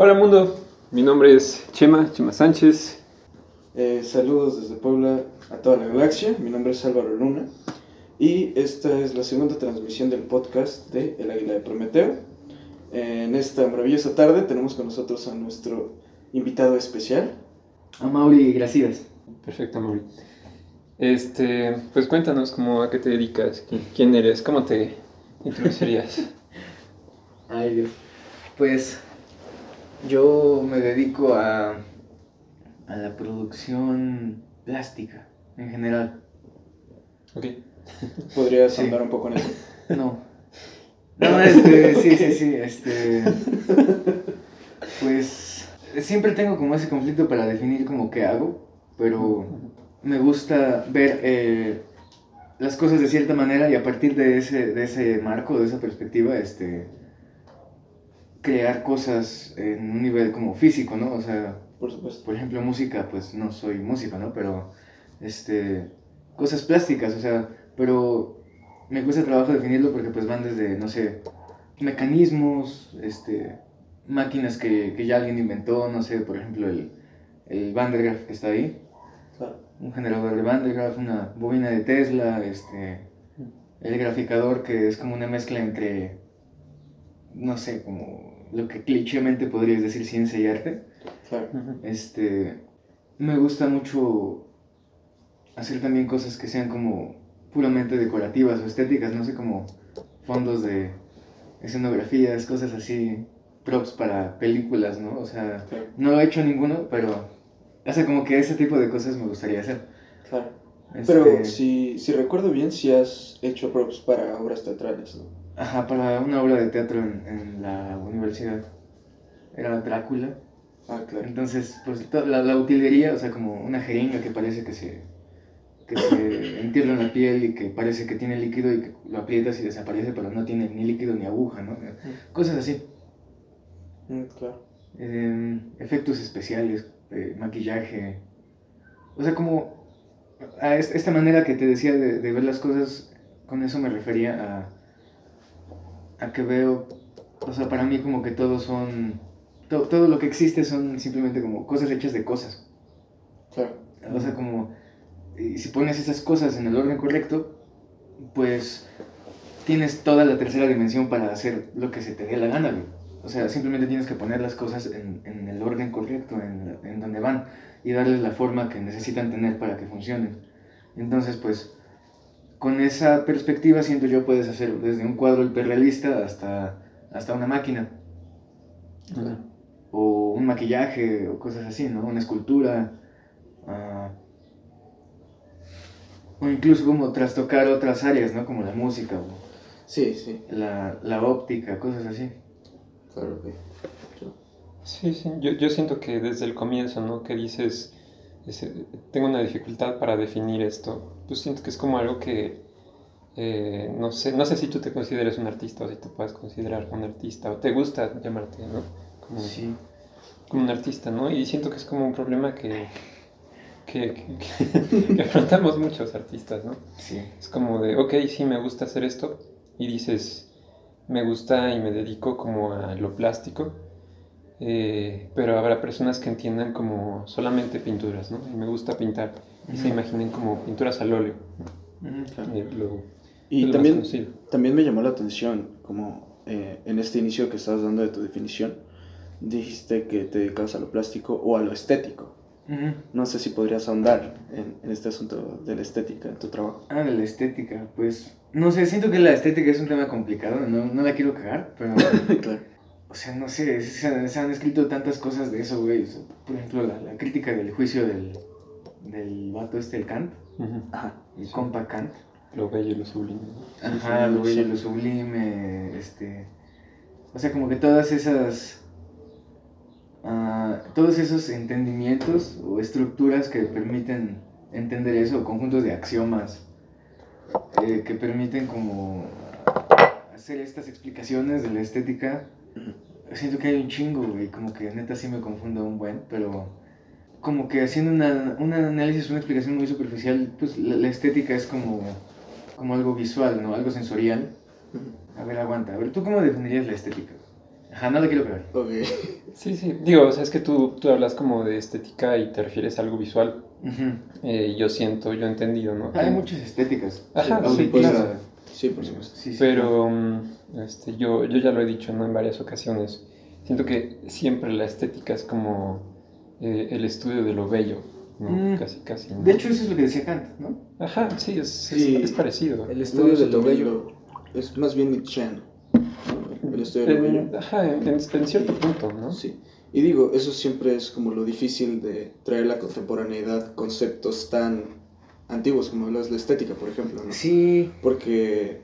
Hola mundo, mi nombre es Chema, Chema Sánchez. Eh, saludos desde Puebla a toda la galaxia, mi nombre es Álvaro Luna y esta es la segunda transmisión del podcast de El Águila de Prometeo. En esta maravillosa tarde tenemos con nosotros a nuestro invitado especial. A Mauri Gracias. Perfecto, Mauri. Este, pues cuéntanos cómo a qué te dedicas, qui- quién eres, cómo te introducirías. Ay Dios. Pues yo me dedico a, a la producción plástica en general. ok. ¿Podrías Sí. andar un poco en eso? No. No, este, sí, sí, sí, este. Pues siempre tengo como ese conflicto para definir como qué hago, pero me gusta ver eh, las cosas de cierta manera y a partir de ese, de ese marco, de esa perspectiva, este, crear cosas en un nivel como físico, ¿no? O sea, Por supuesto. por ejemplo, música, pues no soy músico, ¿no? Pero, este, cosas plásticas, o sea, pero me cuesta trabajo definirlo porque pues van desde, no sé, mecanismos, este, máquinas que, que ya alguien inventó, no sé, por ejemplo, el, el Van der Graaf que está ahí, Claro. un generador de Van der Graaf, una bobina de Tesla, este, el graficador que es como una mezcla entre, no sé, como lo que clichémente podrías decir ciencia y arte. Claro. Este, me gusta mucho hacer también cosas que sean como puramente decorativas o estéticas, no sé, como fondos de escenografías, cosas así, props para películas, ¿no? O sea, Claro. no he hecho ninguno, pero, o sea, como que ese tipo de cosas me gustaría hacer. claro. Este, Pero si, si recuerdo bien, si has hecho props para obras teatrales, ¿no? Ajá, para una obra de teatro en, en la universidad. Era Drácula. Ah, claro. Entonces, pues la, la utilería, o sea, como una jeringa que parece que se, que se entierra en la piel y que parece que tiene líquido y que lo aprietas y desaparece, pero no tiene ni líquido ni aguja, ¿no? Cosas así. Mm, claro. Eh, efectos especiales, eh, maquillaje. O sea, como a es- esta manera que te decía de, de ver las cosas, con eso me refería a, a que veo, o sea, para mí como que todos son, to- todo lo que existe son simplemente como cosas hechas de cosas. Claro. O sea, como, y si pones esas cosas en el orden correcto, pues tienes toda la tercera dimensión para hacer lo que se te dé la gana, güey. O sea, simplemente tienes que poner las cosas en, en el orden correcto, en, en donde van, y darles la forma que necesitan tener para que funcionen. Entonces, pues, con esa perspectiva, siento yo, puedes hacer desde un cuadro hiperrealista hasta, hasta una máquina, o un maquillaje, o cosas así, ¿no? Una escultura. ah, o incluso como trastocar otras áreas, ¿no? Como la música o Sí, sí. la, la óptica, cosas así. Claro, ok. Sí, sí, yo, yo siento que desde el comienzo, ¿no? Que dices, tengo una dificultad para definir esto, pues siento que es como algo que, eh, no sé, no sé si tú te consideres un artista o si te puedes considerar un artista o te gusta llamarte, ¿no? Como, Sí. como un artista, ¿no? Y siento que es como un problema que, que, que- que afrontamos muchos artistas, ¿no? Sí. Es como de, ok, sí, me gusta hacer esto. Y dices, me gusta y me dedico como a lo plástico. Eh, pero habrá personas que entiendan como solamente pinturas, ¿no? Y me gusta pintar. Y se Ujú. imaginen como pinturas al óleo. Ujú, claro. eh, lo- Y también, también me llamó la atención, como eh, en este inicio que estabas dando de tu definición, dijiste que te dedicabas a lo plástico o a lo estético. Ujú. No sé si podrías ahondar en, en este asunto de la estética en tu trabajo. Ah, de la estética, pues... No sé, siento que la estética es un tema complicado, no, no la quiero cagar, pero... claro. O sea, no sé, se, han- se han escrito tantas cosas de eso, güey. O sea, por ejemplo, la, la crítica del juicio del, del vato este, el Kant. Ajá. el compa Kant. Lo bello y lo sublime. ¿no? Ajá, sí, lo bello, sí. lo sublime, este... O sea, como que todas esas... ah, todos esos entendimientos o estructuras que permiten entender eso, conjuntos de axiomas eh, que permiten como hacer estas explicaciones de la estética. Siento que hay un chingo, güey, como que neta sí me confundo un buen, pero como que haciendo una, un análisis, una explicación muy superficial, pues la, la estética es como, como algo visual, ¿no? Algo sensorial. A ver, aguanta. A ver, ¿tú cómo definirías la estética? Ajá, no lo quiero pegar. Ok. Sí, sí. Digo, o sea, es que tú, tú hablas como de estética y te refieres a algo visual. Eh, yo siento, yo he entendido, ¿no? Hay muchas estéticas. Ajá, sí, auditivas. claro. Sí, por supuesto. Sí, sí, Pero mm, este, yo, yo ya lo he dicho ¿no? en varias ocasiones. Siento que siempre la estética es como eh, el estudio de lo bello, ¿no? Mm. Casi, casi. ¿no? De hecho, eso es lo que decía Kant, ¿no? Ajá, sí, es, Sí. es, es parecido. El estudio de lo bello. lo- Es más bien Nietzscheano. ¿no? El estudio de lo bello. En, ajá, en, en- en cierto punto, ¿no? Sí. Y digo, eso siempre es como lo difícil de traer a la contemporaneidad conceptos tan antiguos como las la estética, por ejemplo, ¿no? Sí. Porque,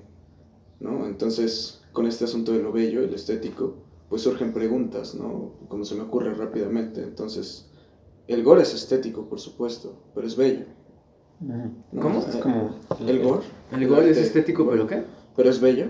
¿no? Entonces, con este asunto de lo bello, el estético, pues surgen preguntas, ¿no? Como se me ocurre rápidamente. Entonces, el gore es estético, por supuesto, pero es bello. ¿no? ¿Cómo? Es como... El gore. El gol es arte- estético, ¿pero qué? Pero es bello.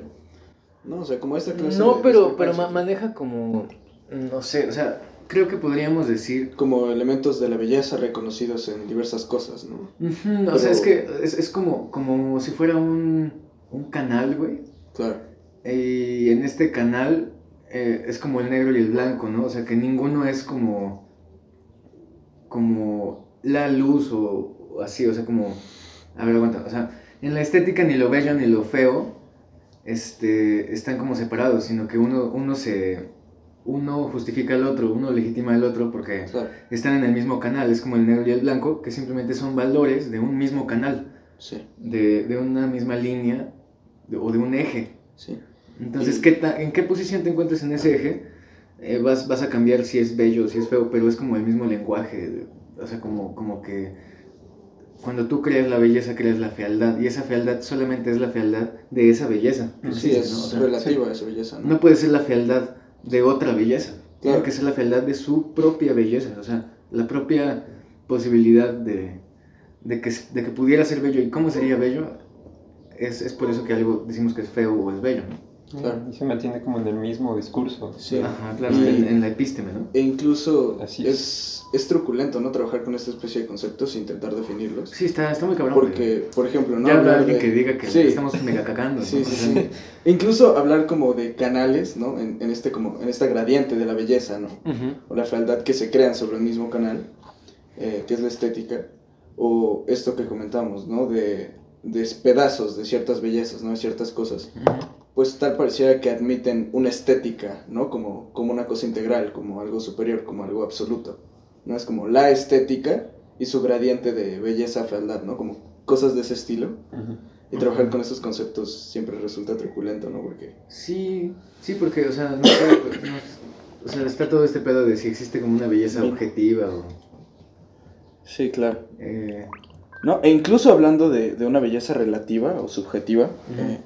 No, o sea, como esta clase No, de pero, pero ma- maneja como. No sé, o sea, creo que podríamos decir. Como elementos de la belleza reconocidos en diversas cosas, ¿no? O Pero- sea, es que es, es como, como si fuera un, un canal, güey. Claro. Y en este canal eh, es como el negro y el blanco, ¿no? O sea, que ninguno es como. como la luz o, o así, o sea, como. A ver, aguanta. O sea, en la estética ni lo bello ni lo feo este, están como separados, sino que uno, uno se. Uno justifica al otro, uno legitima al otro porque Claro. están en el mismo canal. Es como el negro y el blanco, que simplemente son valores de un mismo canal, Sí, de, de una misma línea de- o de un eje. sí. Entonces, Y- ¿qué ta- ¿en qué posición te encuentras en ese eje? Eh, vas, vas a cambiar si es bello o si es feo, pero es como el mismo lenguaje. O sea, como, como que cuando tú creas la belleza, creas la fealdad. Y esa fealdad solamente es la fealdad de esa belleza. Sí, existe, es ¿no? O sea, relativa a esa belleza, ¿no? no puede ser la fealdad de otra belleza. Claro. Tiene que ser la fealdad de su propia belleza. O sea, la propia posibilidad de, de, que, de que pudiera ser bello. ¿Y cómo sería bello? Es, es por eso que algo decimos que es feo o es bello, ¿no? Claro. Y se mantiene como en el mismo discurso. Sí. Ajá, claro, Y- en, en la epísteme, ¿no? E incluso Así es, es truculento, ¿no? Trabajar con esta especie de conceptos e intentar definirlos. Sí, está, está muy cabrón. Porque, por ejemplo, ¿no? ya Hablar alguien de- que diga que Sí. estamos mega cagando. ¿no? Sí, sí, sí. Incluso hablar como de canales, ¿no? En, en este como en esta gradiente de la belleza, ¿no? ujú. O la fealdad que se crean sobre el mismo canal, eh, que es la estética, o esto que comentamos, ¿no? De, de pedazos de ciertas bellezas, ¿no? De ciertas cosas. Pues tal pareciera que admiten una estética, ¿no? Como, como una cosa integral, como algo superior, como algo absoluto. ¿No? Es como la estética y su gradiente de belleza, fealdad, ¿no? Como cosas de ese estilo. Y trabajar con esos conceptos siempre resulta truculento, ¿no? Porque Sí, sí, porque, o sea, no sé, no- o sea, está todo este pedo de si existe como una belleza Sí. objetiva o... Sí, claro. eh, No, e incluso hablando de, de una belleza relativa o subjetiva, eh,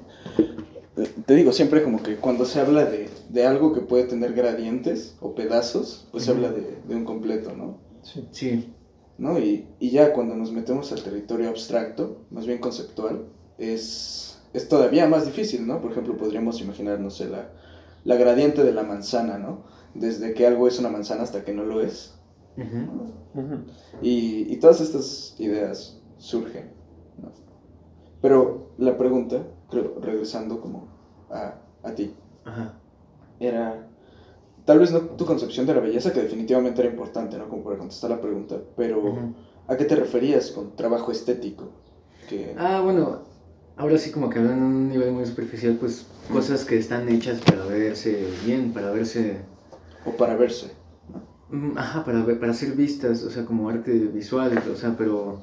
eh, te digo, siempre como que cuando se habla de, de algo que puede tener gradientes o pedazos, pues se habla de, de un completo, ¿no? Sí. sí, ¿no? Y, y ya cuando nos metemos al territorio abstracto, más bien conceptual, es, es todavía más difícil, ¿no? Por ejemplo, podríamos imaginar, no sé, la, la gradiente de la manzana, ¿no? Desde que algo es una manzana hasta que no lo es. Y, y todas estas ideas surgen, ¿no? Pero la pregunta, creo, regresando como a, a ti, Ajá. era tal vez no tu concepción de la belleza, que definitivamente era importante, ¿no? Como para contestar la pregunta, pero. ¿a qué te referías con trabajo estético? Que, Ah, bueno, ahora sí como que hablan en un nivel muy superficial, pues cosas que están hechas para verse bien, para verse... o para verse. Mm, Ajá, para, para ser vistas, o sea, como arte visual, o sea, pero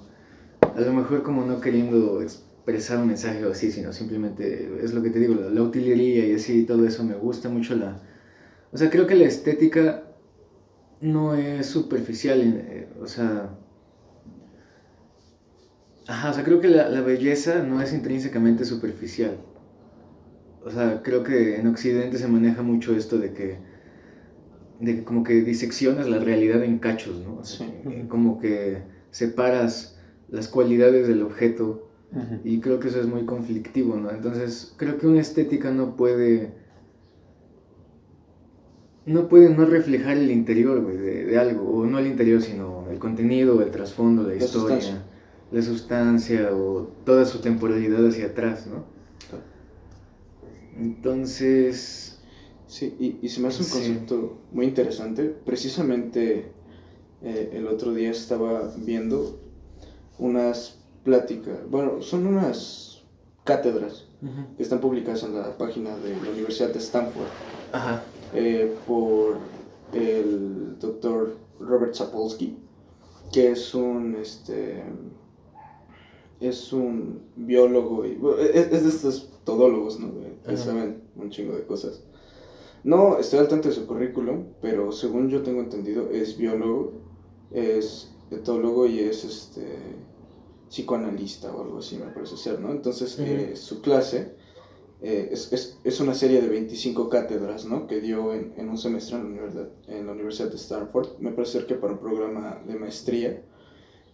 a lo mejor como no queriendo expresar un mensaje o así, sino simplemente, es lo que te digo, la, la utilería y así, todo eso, me gusta mucho la... O sea, creo que la estética no es superficial, eh, o sea... Ajá, o sea, creo que la, la belleza no es intrínsecamente superficial. O sea, creo que en Occidente se maneja mucho esto de que de que como que diseccionas la realidad en cachos, ¿no? O sea, Sí. que Como que separas las cualidades del objeto y creo que eso es muy conflictivo, ¿no? Entonces, creo que una estética no puede no puede no reflejar el interior, güey, de, de algo, o no el interior, sino el contenido, el trasfondo, la historia, sustancia. la sustancia o toda su temporalidad hacia atrás, ¿no? Entonces, Sí, y, y se me hace un Sí. concepto muy interesante. Precisamente eh, el otro día estaba viendo unas pláticas, bueno, son unas cátedras que están publicadas en la página de la Universidad de Stanford Ajá. eh, por el doctor Robert Sapolsky, que es un, este, es un biólogo, y, bueno, es, es de estos todólogos, ¿no? Que Ajá. saben un chingo de cosas. No estoy al tanto de su currículum, pero según yo tengo entendido, es biólogo, es etólogo y es este psicoanalista o algo así, me parece ser, ¿no? Entonces, eh, su clase eh, es, es, es una serie de 25 cátedras, ¿no? Que dio en, en un semestre en la, universidad, en la Universidad de Stanford. Me parece ser que para un programa de maestría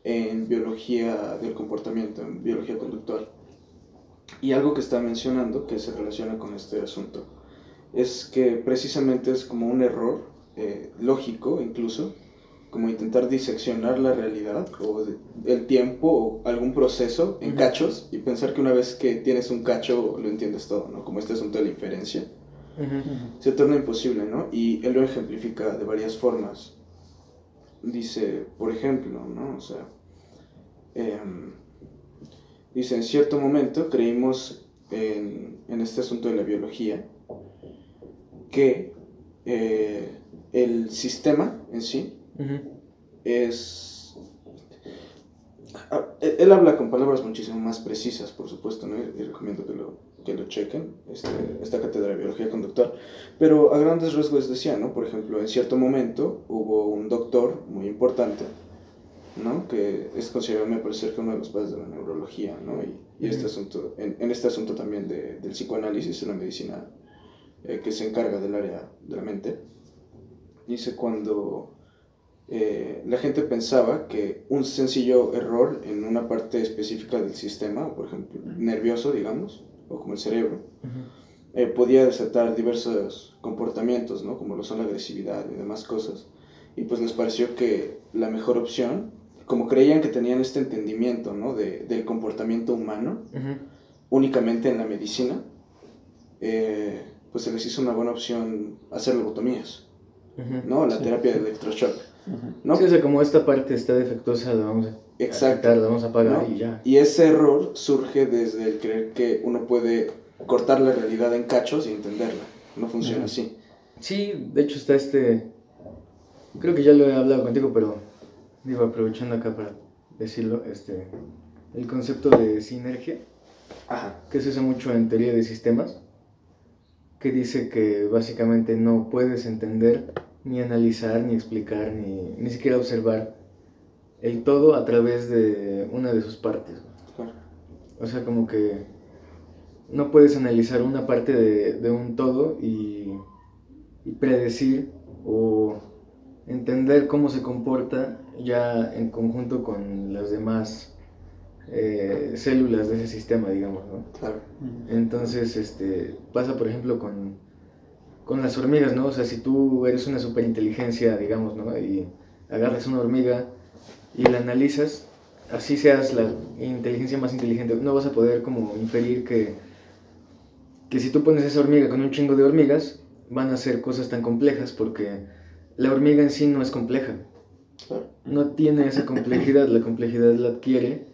en biología del comportamiento, en biología conductual. Y algo que está mencionando que se relaciona con este asunto es que precisamente es como un error eh, lógico incluso, como intentar diseccionar la realidad o el tiempo o algún proceso en cachos y pensar que una vez que tienes un cacho lo entiendes todo, ¿no? Como este asunto de la inferencia se torna imposible, ¿no? Y él lo ejemplifica de varias formas. Dice, por ejemplo, ¿no? O sea, em, dice, en cierto momento creímos en, en este asunto de la biología que eh, el sistema en sí es... Ah, Él él habla con palabras muchísimo más precisas, por supuesto, ¿no? y recomiendo que lo, que lo chequen, este, esta cátedra de biología conductual. Pero a grandes rasgos decía, ¿no? Por ejemplo, en cierto momento hubo un doctor muy importante, ¿no? Que es considerado, me parece, que uno de los padres de la neurología, ¿no? Y, y este asunto, en, en este asunto también de, del psicoanálisis, en la medicina eh, que se encarga del área de la mente. Dice cuando eh, la gente pensaba que un sencillo error en una parte específica del sistema, por ejemplo, nervioso, digamos, o como el cerebro, eh, podía desatar diversos comportamientos, ¿no? Como lo son la agresividad y demás cosas. Y pues les pareció que la mejor opción, como creían que tenían este entendimiento, ¿no? De, del comportamiento humano, únicamente en la medicina, eh, pues se les hizo una buena opción hacer lobotomías, ¿no? La Sí. terapia de electroshock. ¿No? Sí, o sea, como esta parte está defectuosa, la vamos a Exacto. quitar, la vamos a apagar ¿No? y ya. Y ese error surge desde el creer que uno puede cortar la realidad en cachos y entenderla. No funciona así. Sí, de hecho está este. Creo que ya lo he hablado contigo, pero digo, aprovechando acá para decirlo, este. El concepto de sinergia, Ajá. que se usa mucho en teoría de sistemas, que dice que básicamente no puedes entender, ni analizar, ni explicar, ni, ni siquiera observar el todo a través de una de sus partes. Claro. O sea, como que no puedes analizar una parte de, de un todo y, y predecir o entender cómo se comporta ya en conjunto con las demás eh, células de ese sistema, digamos, ¿no? Claro. Entonces, este, pasa por ejemplo con, con las hormigas, ¿no? O sea, si tú eres una superinteligencia, digamos, ¿no? Y agarras una hormiga y la analizas, así seas la inteligencia más inteligente, no vas a poder como inferir que, que si tú pones esa hormiga con un chingo de hormigas, van a hacer cosas tan complejas porque la hormiga en sí no es compleja no tiene esa complejidad, la complejidad la adquiere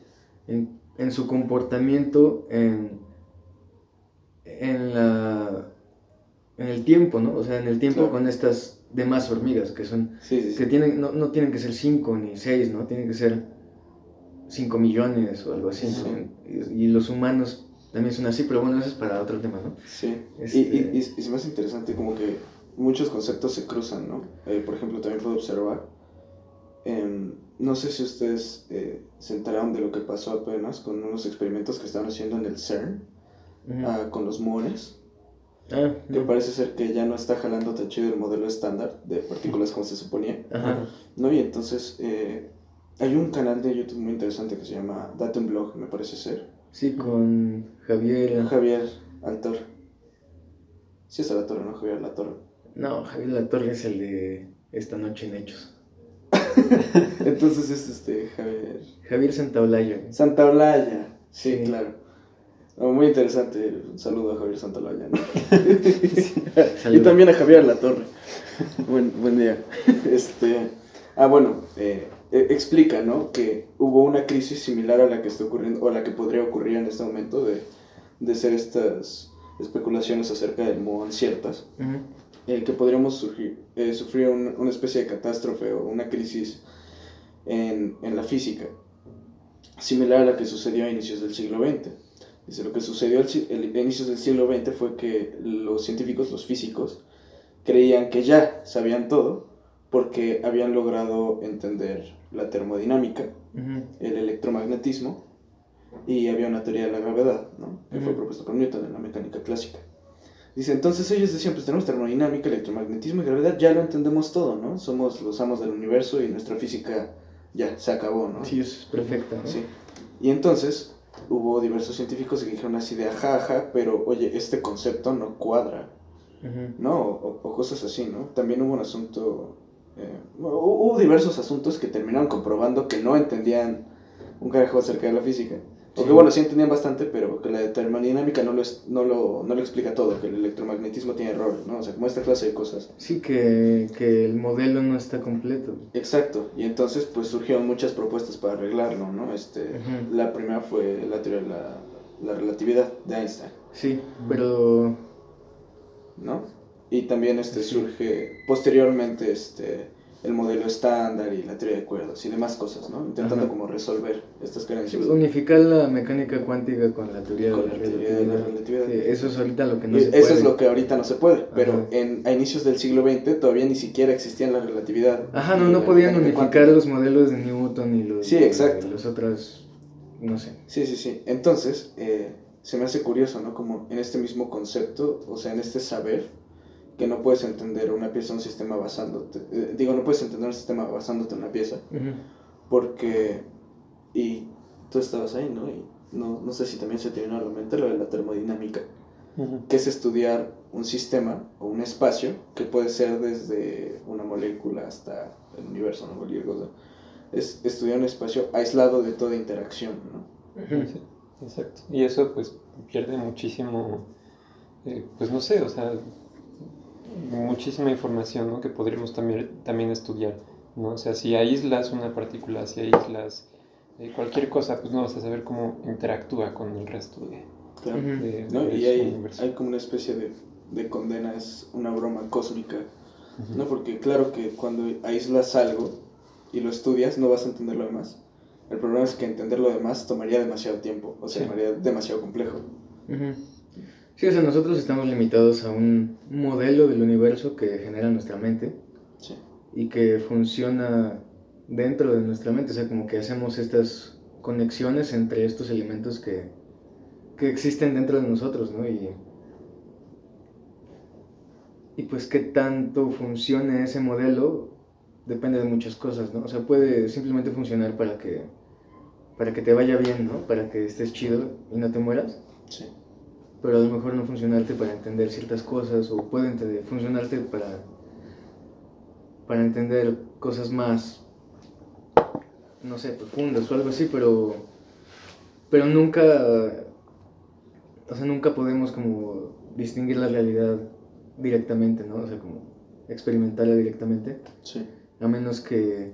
en, en su comportamiento, en, en, la, en el tiempo, ¿no? O sea, en el tiempo Claro. con estas demás hormigas que son, Sí, sí, sí. que tienen, no, no tienen que ser 5 ni 6, ¿no? Tienen que ser 5 millones o algo así. Y, y los humanos también son así, pero bueno, eso es para otro tema, ¿no? Sí. Este- Y, y, y, me hace interesante como que muchos conceptos se cruzan, ¿no? Eh, por ejemplo, también puedo observar, em, no sé si ustedes eh, se enteraron de lo que pasó apenas con unos experimentos que están haciendo en el CERN ah, con los muones, Ah, que no. parece ser que ya no está jalando tan chido el modelo estándar de partículas como se suponía. Ajá. No, y entonces eh, hay un canal de YouTube muy interesante que se llama Datum Blog, me parece ser. Sí, con Javier. Javier Altor. Sí es Alatorre, ¿no? Javier Alatorre. No, Javier Latorre es el de Esta Noche en Hechos. Entonces es este Javier... Javier Santaolalla. Santa Olaya. Sí, Sí. claro. Oh, muy interesante. Un saludo a Javier Santaloya. ¿no? y también a Javier La Torre. buen, buen día. Este, ah, bueno, eh, eh, explica, ¿no? Que hubo una crisis similar a la que está ocurriendo, o a la que podría ocurrir en este momento de, de ser estas especulaciones acerca del mundo ciertas, eh, que podríamos surgir, sufrir una especie de catástrofe o una crisis en, en la física, similar a la que sucedió a inicios del siglo XX. Dice, lo que sucedió a inicios del siglo XX fue que los científicos, los físicos, creían que ya sabían todo porque habían logrado entender la termodinámica, el electromagnetismo y había una teoría de la gravedad, ¿no? que fue propuesta por Newton en la mecánica clásica. Dice, entonces ellos decían, pues tenemos termodinámica, electromagnetismo y gravedad, ya lo entendemos todo, ¿no? Somos los amos del universo y nuestra física ya se acabó, ¿no? Sí, es perfecta. ¿no? Sí. Y entonces hubo diversos científicos que dijeron así de ajá, pero oye, este concepto no cuadra, ¿no? O, cosas así, ¿no? También hubo un asunto, eh, hubo diversos asuntos que terminaron comprobando que no entendían un carajo acerca de la física. Porque bueno, sí entendían bastante, pero que la termodinámica no lo, no, lo, no lo explica todo, que el electromagnetismo tiene errores, ¿no? O sea, como esta clase de cosas. Sí, que, que el modelo no está completo. Exacto, y entonces pues surgieron muchas propuestas para arreglarlo, ¿no? Este, La primera fue la teoría de la, la relatividad de Einstein. Sí, pero... ¿No? Y también este surge posteriormente este el modelo estándar y la teoría de cuerdas y demás cosas, ¿no? Intentando como resolver estas carencias. Unificar la mecánica cuántica con la teoría, de, la relatividad. eso es ahorita lo que no se puede. Eso es lo que ahorita no se puede, pero en, a inicios del siglo XX todavía ni siquiera existía la relatividad. Ajá, no, no podían unificar los modelos de Newton y los, sí, exacto. los otros, no sé. Sí, sí, sí. Entonces, eh, se me hace curioso, ¿no? Como en este mismo concepto, o sea, en este saber, que no puedes entender una pieza, un sistema basándote, eh, digo, no puedes entender un sistema basándote en una pieza, porque, y tú estabas ahí, ¿no? Y no, no sé si también se te vino a la mente lo de la termodinámica, que es estudiar un sistema o un espacio que puede ser desde una molécula hasta el universo, ¿no? Cualquier cosa. Es estudiar un espacio aislado de toda interacción, ¿no? exacto. Y eso pues pierde muchísimo, eh, pues no sé, o sea, muchísima información ¿no? que podríamos también, también estudiar. ¿no? O sea, si aíslas una partícula, si aíslas eh, cualquier cosa, pues no vas a saber cómo interactúa con el resto de, claro. ¿No? Y hay, hay, como una especie de, de, condena, es una broma cósmica. ¿no? Porque claro que cuando aíslas algo y lo estudias, no vas a entender lo demás. El problema es que entender lo demás tomaría demasiado tiempo, o sea, sería demasiado complejo. Sí, o sea, nosotros estamos limitados a un modelo del universo que genera nuestra mente y que funciona dentro de nuestra mente, o sea, como que hacemos estas conexiones entre estos elementos que, que existen dentro de nosotros, ¿no? Y, y pues qué tanto funcione ese modelo depende de muchas cosas, ¿no? O sea, puede simplemente funcionar para que, para que te vaya bien, ¿no? Para que estés chido y no te mueras. Sí pero a lo mejor no funcionarte para entender ciertas cosas o puede funcionarte para, para entender cosas más, no sé, profundas o algo así, pero, pero nunca, o sea, nunca podemos como distinguir la realidad directamente, ¿no? O sea, como experimentarla directamente. Sí. A menos que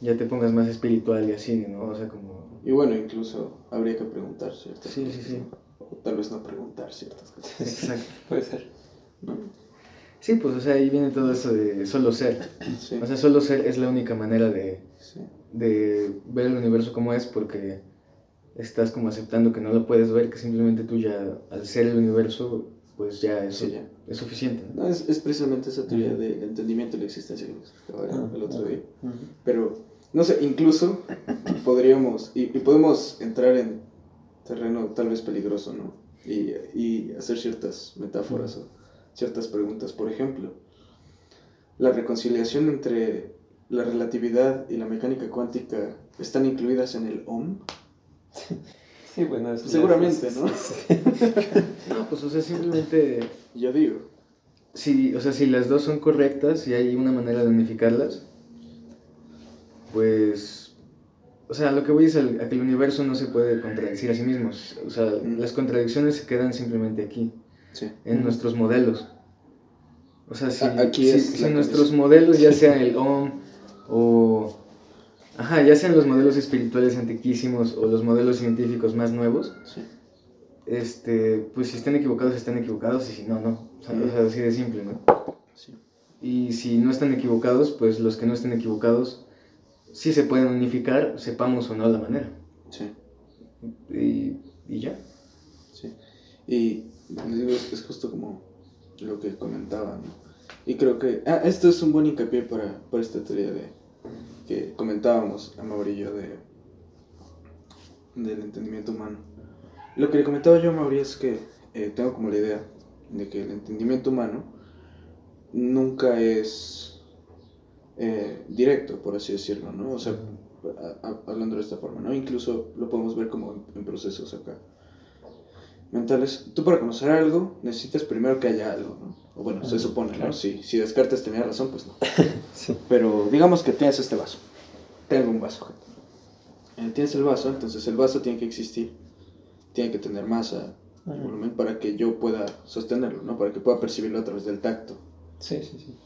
ya te pongas más espiritual y así, ¿no? O sea, como... Y bueno, incluso habría que preguntar ciertas sí, Sí, sí, tal vez no preguntar ciertas cosas. Exacto. Puede ser. Sí, pues o sea, ahí viene todo eso de solo ser. O sea, solo ser es la única manera de, de ver el universo como es porque estás como aceptando que no lo puedes ver, que simplemente tú ya, al ser el universo, pues ya es, es suficiente. ¿no? es, es, precisamente esa teoría del entendimiento de la existencia que explicaba el otro día. Pero, no sé, incluso podríamos, y podemos entrar en terreno tal vez peligroso, ¿no? Y, y hacer ciertas metáforas o ciertas preguntas. Por ejemplo, la reconciliación entre la relatividad y la mecánica cuántica están incluidas en el OM. Sí, bueno, seguramente, ¿no? no, pues o sea, simplemente... Yo digo. Sí, o sea, si las dos son correctas y hay una manera de unificarlas, pues o sea, lo que voy es a que el universo no se puede contradecir a sí mismo. O sea, las contradicciones se quedan simplemente aquí, en nuestros modelos. O sea, si, aquí si, nuestros modelos, ya sea el OM o... Ajá, ya sean los modelos espirituales antiquísimos o los modelos científicos más nuevos, este, pues si están equivocados, están equivocados y si no, no. O sea, así de simple, ¿no? Y si no están equivocados, pues los que no estén equivocados sí se pueden unificar, sepamos o no la manera. Sí. Y, y ya. Sí. Y digo, es justo como lo que comentaba, ¿no? Y creo que, ah, esto es un buen hincapié para, para esta teoría de, que comentábamos a Maurillo de, del entendimiento humano. Lo que le comentaba yo a Mauricio es que eh, tengo como la idea de que el entendimiento humano nunca es eh, directo, por así decirlo, ¿no? O sea, hablando de esta forma, ¿no? Incluso lo podemos ver como en procesos acá mentales. Tú para conocer algo necesitas primero que haya algo, ¿no? O bueno, se supone, ¿no? Si, si Descartes tenía razón, pues no. Pero digamos que tienes este vaso. Tengo un vaso. Eh, tienes el vaso, entonces el vaso tiene que existir. Tiene que tener masa, volumen, para que yo pueda sostenerlo, ¿no? Para que pueda percibirlo a través del tacto. Sí, sí, sí.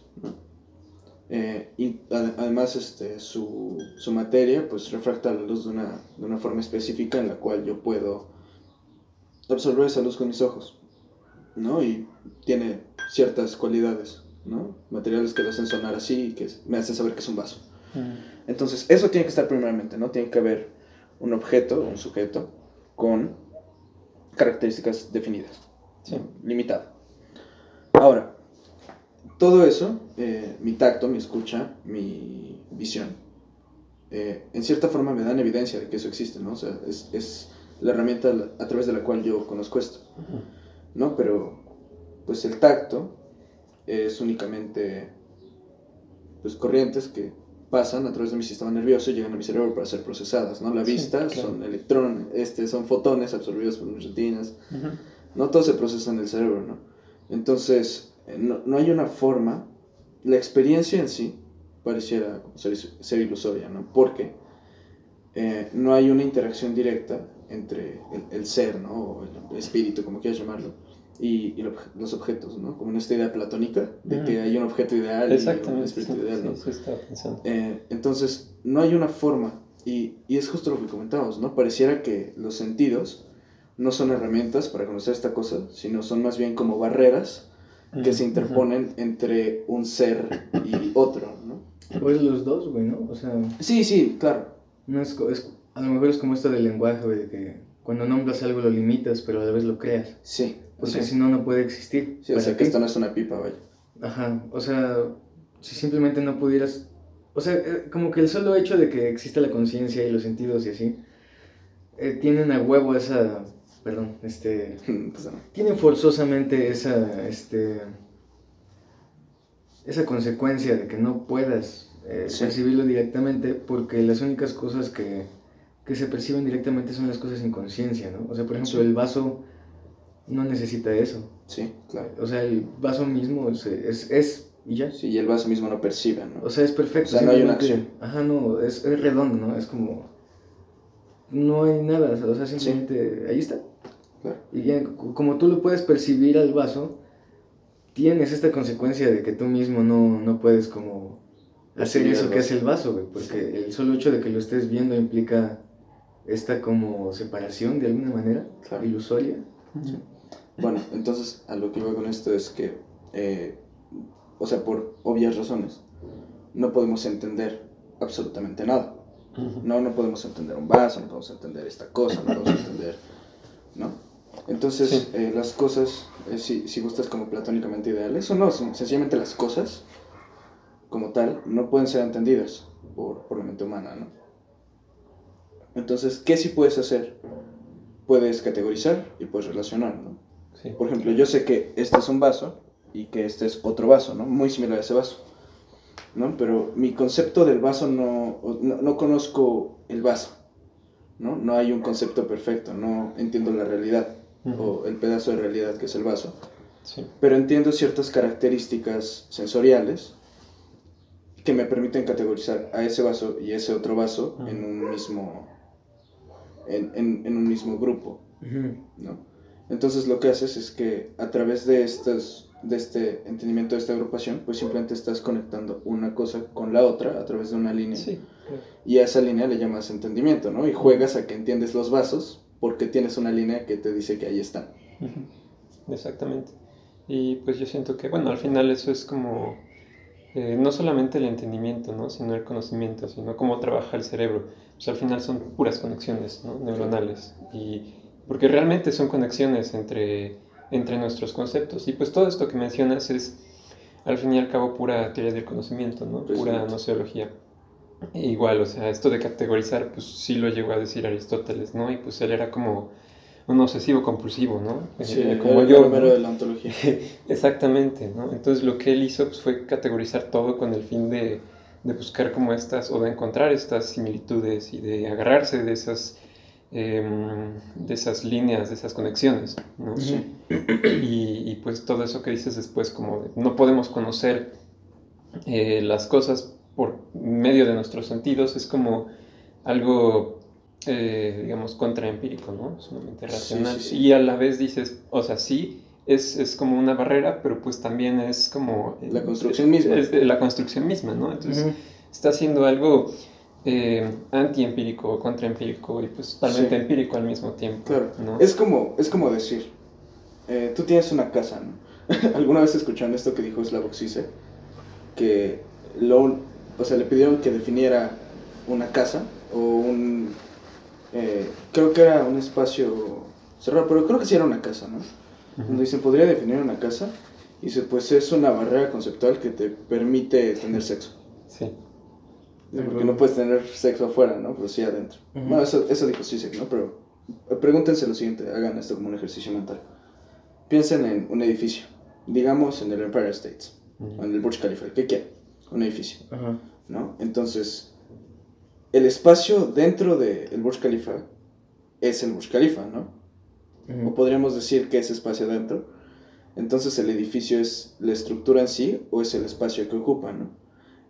Eh, y además este, su, su, materia pues refracta la luz de una, de una forma específica en la cual yo puedo absorber esa luz con mis ojos, ¿no? Y tiene ciertas cualidades, ¿no? Materiales que lo hacen sonar así y que me hacen saber que es un vaso. Mm. Entonces, eso tiene que estar primeramente, ¿no? Tiene que haber un objeto, un sujeto, con características definidas, sí. limitado. Ahora, todo eso, eh, mi tacto, mi escucha, mi visión, eh, en cierta forma me dan evidencia de que eso existe, ¿no? O sea, es, es la herramienta a través de la cual yo conozco esto, ¿no? Pero, pues el tacto es únicamente, pues corrientes que pasan a través de mi sistema nervioso y llegan a mi cerebro para ser procesadas, ¿no? La vista son electrones, este, son fotones absorbidos por mis retinas, ¿no? Todo se procesa en el cerebro, ¿no? Entonces, no, no, hay una forma, la experiencia en sí pareciera ser, ser ilusoria, ¿no? Porque eh, no hay una interacción directa entre el, ser, ¿no? O el espíritu, como quieras llamarlo, y, los objetos, ¿no? Como en esta idea platónica de que hay un objeto ideal y un espíritu ideal, ¿no? Eh, entonces, no hay una forma, y, y, es justo lo que comentamos, ¿no? Pareciera que los sentidos no son herramientas para conocer esta cosa, sino son más bien como barreras que se interponen entre un ser y otro, ¿no? Pues los dos, güey, ¿no? O sea... Sí, sí, claro. No es, es a lo mejor es como esto del lenguaje, güey, de que cuando nombras algo lo limitas, pero a la vez lo creas. Sí. Porque si no, no puede existir. Sí, o sea, que esto no es una pipa, vaya. Ajá, o sea, si simplemente no pudieras... O sea, eh, como que el solo hecho de que exista la conciencia y los sentidos y así, eh, tienen a huevo esa... Perdón, este... pues Tienen forzosamente esa, este... Esa consecuencia de que no puedas eh, percibirlo directamente porque las únicas cosas que que se perciben directamente son las cosas en conciencia, ¿no? O sea, por ejemplo, el vaso no necesita eso. Sí, claro. O sea, el vaso mismo es, es, y ya. Sí, y el vaso mismo no percibe, ¿no? O sea, es perfecto. O sea, no hay una acción. Ajá, no, es, es, redondo, ¿no? Es como... No hay nada, o sea, simplemente ahí está. Claro. Y ya, como tú lo puedes percibir al vaso, tienes esta consecuencia de que tú mismo no, no puedes como hacer eso que hace el vaso, güey, porque el solo hecho de que lo estés viendo implica esta como separación de alguna manera, ilusoria. Bueno, entonces a lo que iba con esto es que, eh, o sea, por obvias razones, no podemos entender absolutamente nada. No, no podemos entender un vaso, no podemos entender esta cosa, no podemos entender, ¿no? Entonces, eh, las cosas, eh, si, si gustas como platónicamente ideales, o no, sencillamente las cosas, como tal, no pueden ser entendidas por, por la mente humana, ¿no? Entonces, ¿qué sí puedes hacer? Puedes categorizar y puedes relacionar, ¿no? Por ejemplo, yo sé que este es un vaso y que este es otro vaso, ¿no? Muy similar a ese vaso, ¿no? Pero mi concepto del vaso no, no, conozco el vaso, ¿no? No hay un concepto perfecto, no entiendo la realidad o el pedazo de realidad que es el vaso. Pero entiendo ciertas características sensoriales que me permiten categorizar a ese vaso y ese otro vaso en un mismo en, en, en un mismo grupo, ¿no? Entonces lo que haces es que a través de estas de este entendimiento de esta agrupación, pues simplemente estás conectando una cosa con la otra a través de una línea. Sí. Y a esa línea le llamas entendimiento, ¿no? Y juegas a que entiendes los vasos porque tienes una línea que te dice que ahí están. Exactamente. Y pues yo siento que, bueno, al final eso es como, eh, no solamente el entendimiento, ¿no? Sino el conocimiento, sino cómo trabaja el cerebro. Pues al final son puras conexiones, ¿no? Neuronales. Y porque realmente son conexiones entre, entre nuestros conceptos. Y pues todo esto que mencionas es, al fin y al cabo, pura teoría del conocimiento, ¿no? Pura Precisamente. nociología. Igual, o sea, esto de categorizar, pues sí lo llegó a decir Aristóteles, ¿no? Y pues él era como un obsesivo compulsivo, ¿no? Sí, Eh, como yo, primero de la ontología. Exactamente, ¿no? Entonces lo que él hizo pues, fue categorizar todo con el fin de, de buscar como estas, o de encontrar estas similitudes y de agarrarse de esas, em, de esas líneas, de esas conexiones, ¿no? Sí. Y, y, pues todo eso que dices después, como de, no podemos conocer eh, las cosas por medio de nuestros sentidos, es como algo, eh, digamos, contraempírico, ¿no? Sumamente racional. sí, sí. Y a la vez dices, o sea, sí, es, es como una barrera, pero pues también es como... La construcción misma. Es, la construcción misma, ¿no? Entonces está haciendo algo eh, antiempírico o contraempírico y pues totalmente empírico al mismo tiempo. Claro. ¿no? Es como, es como decir, eh, tú tienes una casa, ¿no? ¿Alguna vez escucharon esto que dijo Slavoj Zizek? Que lo, o sea, le pidieron que definiera una casa o un... eh, creo que era un espacio cerrado, pero creo que sí era una casa, ¿no? Ujú. Donde dicen, ¿podría definir una casa? Y dice, pues es una barrera conceptual que te permite tener sexo. Sí. Porque no puedes tener sexo afuera, ¿no? Pero sí adentro. Ujú. Bueno, eso, eso dijo Zizek, ¿no? Pero eh, pregúntense lo siguiente, hagan esto como un ejercicio mental. Piensen en un edificio, digamos en el Empire State, o en el Burj Khalifa, ¿qué quieren? Un edificio, Ajá. ¿no? Entonces, el espacio dentro del Burj Khalifa es el Burj Khalifa, ¿no? O podríamos decir que ese espacio adentro. Entonces, el edificio es la estructura en sí o es el espacio que ocupa, ¿no?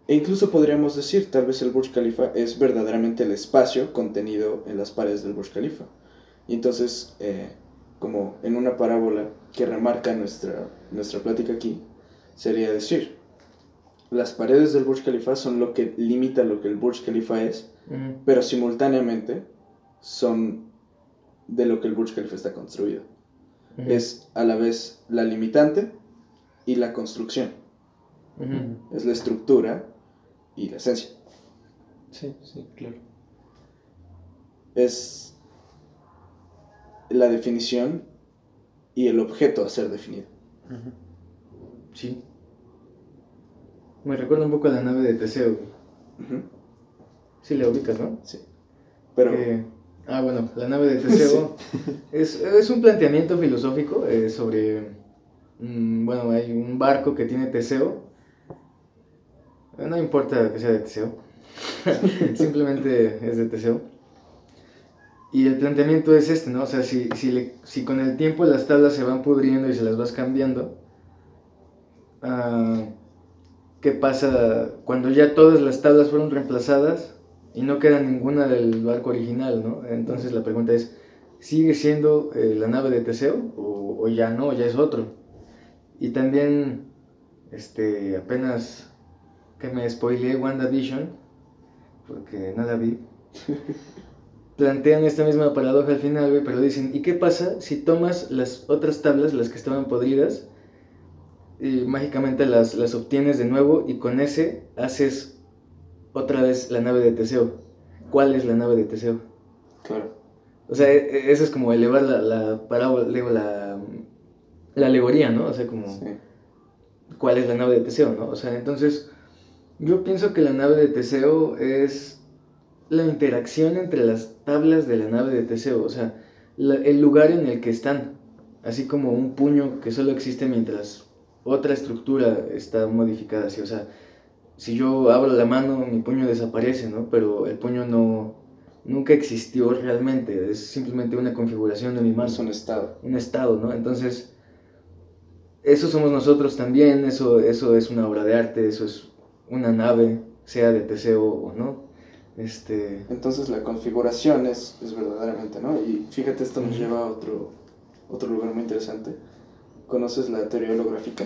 E incluso podríamos decir, tal vez el Burj Khalifa es verdaderamente el espacio contenido en las paredes del Burj Khalifa. Y entonces, eh, como en una parábola que remarca nuestra, nuestra plática aquí, sería decir, las paredes del Burj Khalifa son lo que limita lo que el Burj Khalifa es, Ujú. pero simultáneamente son de lo que el Burj Khalifa está construido. Es a la vez la limitante y la construcción. Es la estructura y la esencia. Sí, sí, claro. Es la definición y el objeto a ser definido. Sí. Me recuerda un poco a la nave de Teseo. Ujú, Sí, la ubicas, ¿no? Sí. Pero Eh, ah, bueno, la nave de Teseo es, es un planteamiento filosófico eh, sobre, mm, bueno, hay un barco que tiene Teseo. No importa que sea de Teseo, simplemente es de Teseo. Y el planteamiento es este, ¿no? O sea, si, si, le- si con el tiempo las tablas se van pudriendo y se las vas cambiando, ah, ¿qué pasa cuando ya todas las tablas fueron reemplazadas y no queda ninguna del barco original, ¿no? Entonces la pregunta es, ¿sigue siendo eh, la nave de Teseo o, o ya no, ya es otro? Y también, este, apenas que me spoileé WandaVision, porque no la vi, plantean esta misma paradoja al final, pero dicen, ¿y qué pasa si tomas las otras tablas, las que estaban podridas, y mágicamente las, las obtienes de nuevo y con ese haces otra vez la nave de Teseo? ¿Cuál es la nave de Teseo? claro. O sea, e- e- eso es como elevar la, la parábola, digo, la, la alegoría, ¿no? O sea, como Sí. cuál es la nave de Teseo, ¿no? O sea, entonces yo pienso que la nave de Teseo es la interacción entre las tablas de la nave de Teseo, o sea, la- el lugar en el que están, así como un puño que solo existe mientras otra estructura está modificada, así, o sea, si yo abro la mano, mi puño desaparece, ¿no? Pero el puño no nunca existió realmente, es simplemente una configuración de mi mano Es un estado. un estado, ¿no? Entonces, eso somos nosotros también, eso, eso es una obra de arte, eso es una nave, sea de Teseo o no. Este... Entonces la configuración es, es verdaderamente, ¿no? Y fíjate, esto nos lleva a otro, otro lugar muy interesante. ¿Conoces la teoría holográfica?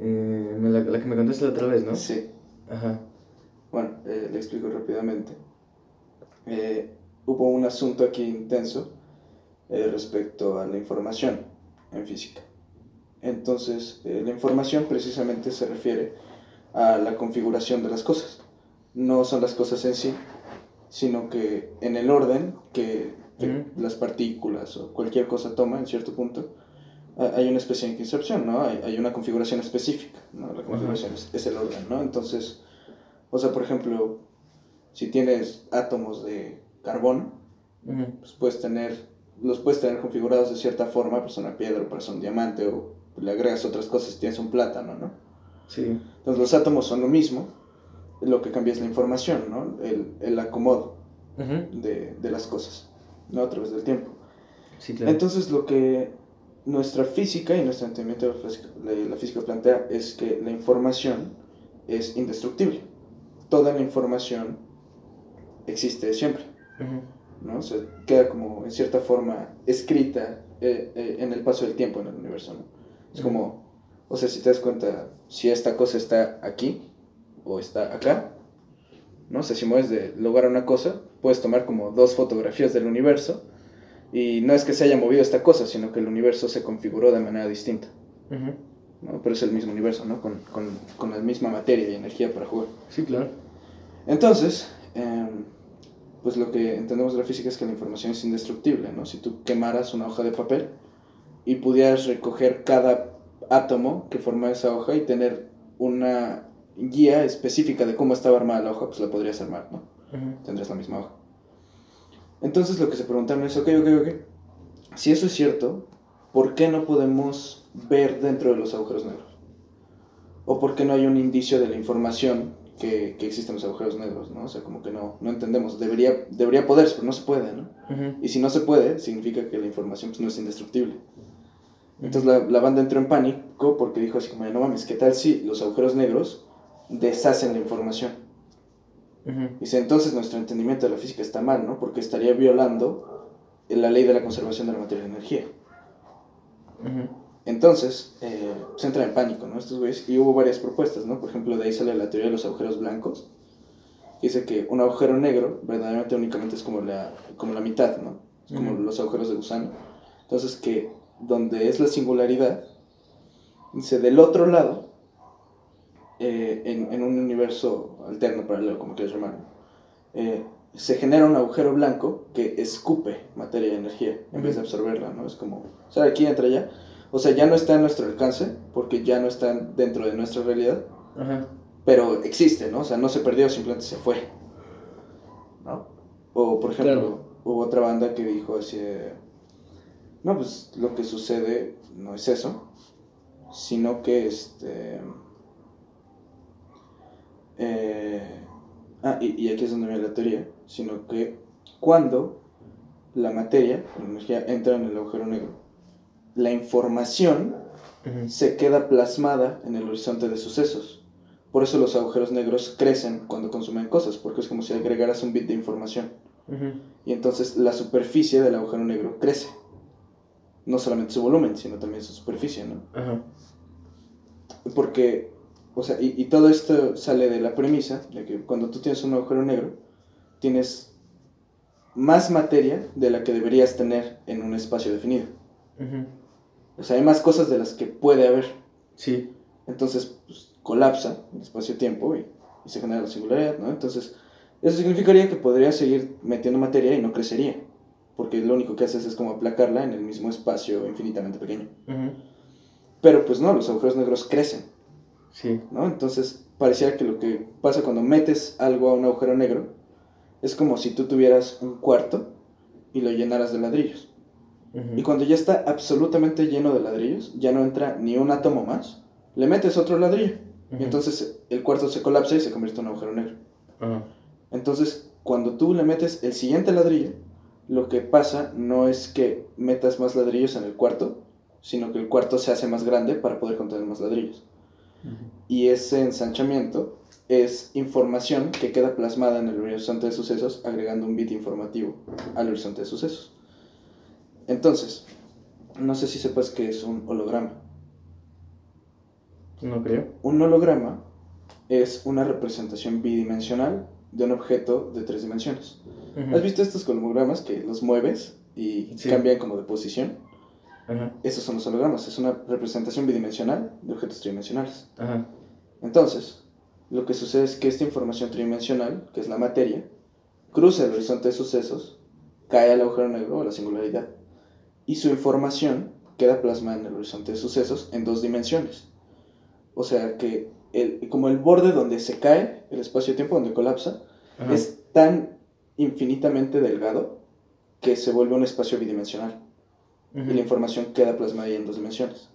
Eh, la, la que me contaste la otra vez, ¿no? Sí. Ajá. Bueno, eh, le explico rápidamente. Eh, hubo un asunto aquí intenso eh, respecto a la información en física. Entonces, eh, la información precisamente se refiere a la configuración de las cosas. No son las cosas en sí, sino que en el orden que, las partículas o cualquier cosa toma en cierto punto, hay una especie de inserción, ¿no? Hay, hay una configuración específica, ¿no? La configuración es, es el orden, ¿no? Entonces, o sea, por ejemplo, si tienes átomos de carbono, pues puedes tener, los puedes tener configurados de cierta forma, pues una piedra, pues un diamante, o le agregas otras cosas y tienes un plátano, ¿no? Sí. Entonces los átomos son lo mismo, lo que cambia es la información, ¿no? El, el acomodo de, de las cosas, ¿no? A través del tiempo. Sí, claro. Entonces lo que nuestra física y nuestro entendimiento de la física, plantea es que la información es indestructible. Toda la información existe siempre. ¿no? O sea, queda como en cierta forma escrita eh, eh, en el paso del tiempo en el universo, ¿no? Es como, o sea, si te das cuenta, si esta cosa está aquí o está acá, ¿no? O sea, si mueves de lugar a una cosa, puedes tomar como dos fotografías del universo y no es que se haya movido esta cosa, sino que el universo se configuró de manera distinta. ¿no? Pero es el mismo universo, ¿no? Con, con, con la misma materia y energía para jugar. Sí, claro. Entonces, em, pues lo que entendemos de la física es que la información es indestructible, ¿no? Si tú quemaras una hoja de papel y pudieras recoger cada átomo que forma esa hoja y tener una guía específica de cómo estaba armada la hoja, pues la podrías armar, ¿no? Tendrías la misma hoja. Entonces lo que se preguntaron es, ok, ok, ok, si eso es cierto, ¿por qué no podemos ver dentro de los agujeros negros? ¿O por qué no hay un indicio de la información que, que existen los agujeros negros, ¿no? O sea, como que no, no entendemos. Debería, debería poderse, pero no se puede, ¿no? Y si no se puede, significa que la información pues, no es indestructible. Entonces la, la banda entró en pánico porque dijo así como, no mames, ¿qué tal si los agujeros negros deshacen la información? Ujú. Dice, entonces nuestro entendimiento de la física está mal, ¿no? Porque estaría violando la ley de la conservación de la materia y energía. Ujú. Entonces, eh, se entra en pánico, ¿no? Estos güeyes, y hubo varias propuestas, ¿no? Por ejemplo, de ahí sale la teoría de los agujeros blancos, que dice que un agujero negro verdaderamente únicamente es como la, como la mitad, ¿no? Es como los agujeros de gusano. Entonces, que donde es la singularidad, dice, del otro lado, eh, en, en un universo alterno, paralelo, como quieras llamarlo, eh, se genera un agujero blanco que escupe materia y energía en vez de absorberla, ¿no? Es como, o sea, aquí entra allá. O sea, ya no está a nuestro alcance, porque ya no está dentro de nuestra realidad, Ajá. pero existe, ¿no? O sea, no se perdió, simplemente se fue. ¿No? O, por ejemplo, Claro. hubo otra banda que dijo así, de, no, pues lo que sucede no es eso, sino que este... eh, ah, y, y aquí es donde viene la teoría, sino que cuando la materia, la energía, entra en el agujero negro, la información Ujú. se queda plasmada en el horizonte de sucesos. Por eso los agujeros negros crecen cuando consumen cosas, porque es como si agregaras un bit de información. Ujú. Y entonces la superficie del agujero negro crece. No solamente su volumen, sino también su superficie, ¿no? Ajá. Porque, o sea, y, y todo esto sale de la premisa de que cuando tú tienes un agujero negro, tienes más materia de la que deberías tener en un espacio definido. O sea, hay más cosas de las que puede haber. Sí. Entonces, pues, colapsa el espacio-tiempo y, y se genera la singularidad, ¿no? Entonces, eso significaría que podría seguir metiendo materia y no crecería, porque lo único que haces es como aplacarla en el mismo espacio infinitamente pequeño. Pero pues no, los agujeros negros crecen, Sí. ¿no? Entonces, pareciera que lo que pasa cuando metes algo a un agujero negro es como si tú tuvieras un cuarto y lo llenaras de ladrillos. Y cuando ya está absolutamente lleno de ladrillos, ya no entra ni un átomo más, le metes otro ladrillo. Y entonces el cuarto se colapsa y se convierte en un agujero negro. Entonces, cuando tú le metes el siguiente ladrillo, lo que pasa no es que metas más ladrillos en el cuarto, sino que el cuarto se hace más grande para poder contener más ladrillos. Y ese ensanchamiento es información que queda plasmada en el horizonte de sucesos agregando un bit informativo al horizonte de sucesos. Entonces, no sé si sepas qué es un holograma. No creo. Un holograma es una representación bidimensional de un objeto de tres dimensiones. ¿Has visto estos hologramas que los mueves y Sí. cambian como de posición? Esos son los hologramas, es una representación bidimensional de objetos tridimensionales. Entonces, lo que sucede es que esta información tridimensional, que es la materia, cruza el horizonte de sucesos, cae al agujero negro o a la singularidad, y su información queda plasmada en el horizonte de sucesos en dos dimensiones. O sea que, el- como el borde donde se cae, el espacio-tiempo donde colapsa, ajá. es tan infinitamente delgado que se vuelve un espacio bidimensional Y la información queda plasmada ahí en dos dimensiones.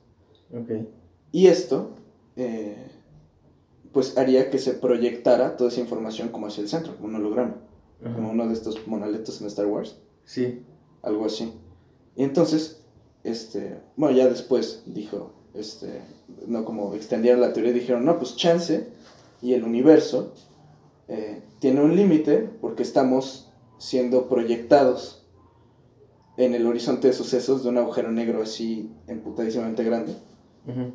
Ok. Y esto, eh, pues haría que se proyectara toda esa información como hacia el centro, como un holograma, Ajá. como uno de estos monolitos en Star Wars, Sí. algo así. Y entonces, este, bueno, ya después dijo, este, no como extendieron la teoría, dijeron, no, pues chance y el universo eh, tiene un límite porque estamos siendo proyectados en el horizonte de sucesos de un agujero negro así emputadísimamente grande. Ujú.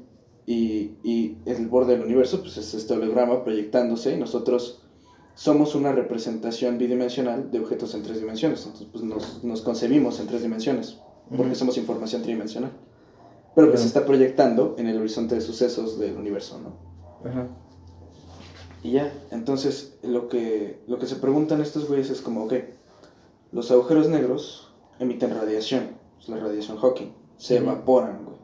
Y, y el borde del universo pues es este holograma proyectándose y nosotros somos una representación bidimensional de objetos en tres dimensiones. Entonces pues nos, nos concebimos en tres dimensiones porque Ujú. somos información tridimensional. Pero que Claro. se está proyectando en el horizonte de sucesos del universo, ¿no? Ajá. Y ya, entonces lo que, lo que se preguntan estos güeyes es como, ok, los agujeros negros emiten radiación, es la radiación Hawking, se evaporan, güey.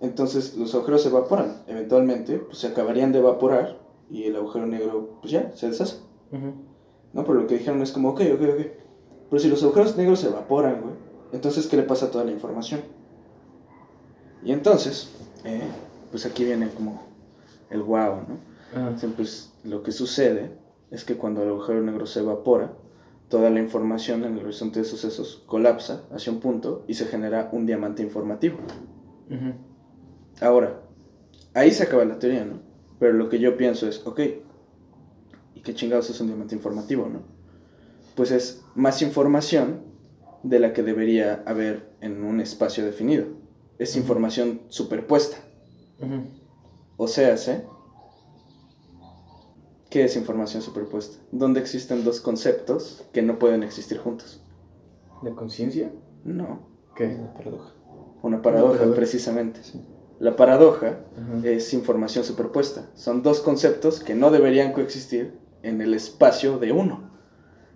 Entonces los agujeros se evaporan, eventualmente pues se acabarían de evaporar y el agujero negro pues ya, se deshace. ¿No? Pero lo que dijeron es como, ok, ok, ok. Pero si los agujeros negros se evaporan, güey, entonces ¿qué le pasa a toda la información? Y entonces, eh, pues aquí viene como el wow, ¿no? Ajá. Entonces, pues, lo que sucede es que cuando el agujero negro se evapora, toda la información en el horizonte de sucesos colapsa hacia un punto y se genera un diamante informativo. Ahora, ahí se acaba la teoría, ¿no? Pero lo que yo pienso es, ok, ¿y qué chingados es un diamante informativo, no? Pues es más información de la que debería haber en un espacio definido. Es información superpuesta. O sea, ¿sí? ¿Qué es información superpuesta? Donde existen dos conceptos que no pueden existir juntos. ¿La conciencia? No, ¿Qué? Una paradoja. una paradoja, paradoja. precisamente. Sí. La paradoja Ajá. es información superpuesta. Son dos conceptos que no deberían coexistir en el espacio de uno.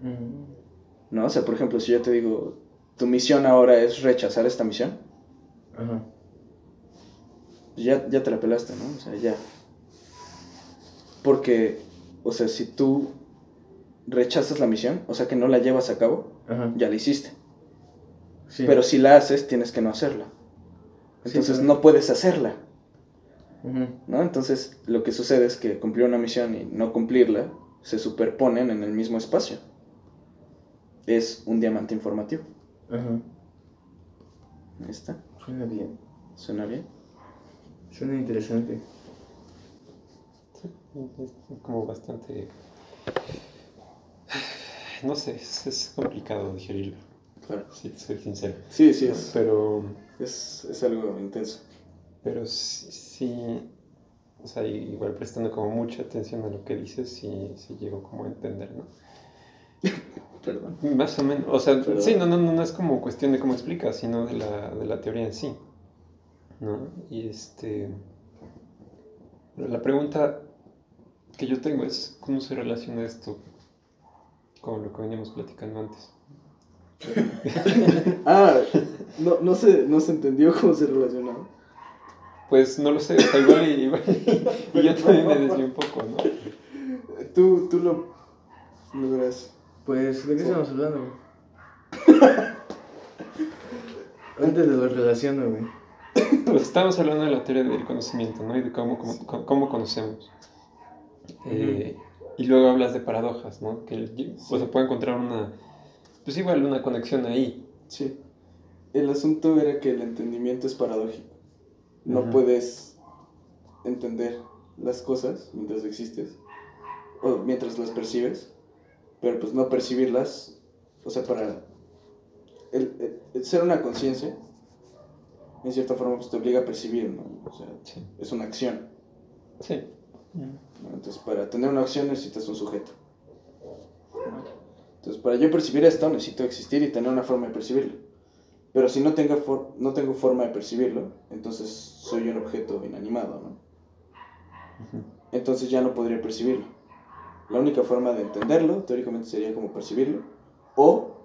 Ujú. ¿No? O sea, por ejemplo, si yo te digo, tu misión ahora es rechazar esta misión, Ajá. ya, ya te la pelaste, ¿no? O sea, ya. Porque, o sea, si tú rechazas la misión, o sea, que no la llevas a cabo, Ajá. ya la hiciste. Sí. Pero si la haces, tienes que no hacerla. Sí, Entonces claro. no puedes hacerla. ¿no? Entonces lo que sucede es que cumplir una misión y no cumplirla se superponen en el mismo espacio. Es un diamante informativo. Ajá. Ahí está. Suena bien. ¿Suena bien? Suena interesante. Sí, es como bastante... No sé, es, es complicado digerirlo, Claro. si soy sincero. Sí, sí, es, Pero, es, es algo intenso. pero sí, sí, o sea, igual prestando como mucha atención a lo que dices, sí, sí llego como a entender, ¿no? Perdón. Más o menos, o sea, Perdón. sí, no, no, no, no es como cuestión de cómo explicas, sino de la, de la teoría en sí, ¿no? Y este... La pregunta que yo tengo es, ¿cómo se relaciona esto con lo que veníamos platicando antes? Ah, no, no, se, no se entendió cómo se relacionaba. Pues no lo sé, o sea, igual y, igual y- y yo también me desvié un poco, ¿no? Tú, tú lo logras. Pues, ¿de qué estamos hablando? Antes de lo relaciono, güey. Pues estábamos hablando de la teoría del conocimiento, ¿no? Y de cómo, cómo, cómo conocemos. Eh, y luego hablas de paradojas, ¿no? Que el- o se puede encontrar una, pues igual una conexión ahí. Sí. El asunto era que el entendimiento es paradójico. No puedes entender las cosas mientras existes o mientras las percibes, pero pues no percibirlas, o sea, para el, el- el ser una conciencia, en cierta forma, pues te obliga a percibir, ¿no? O sea, Sí. es una acción. Sí. Entonces, para tener una acción necesitas un sujeto. Entonces, para yo percibir esto, necesito existir y tener una forma de percibirlo. Pero si no tengo, for- no tengo forma de percibirlo, entonces soy un objeto inanimado, ¿no? Entonces ya no podría percibirlo. La única forma de entenderlo, teóricamente, sería como percibirlo, o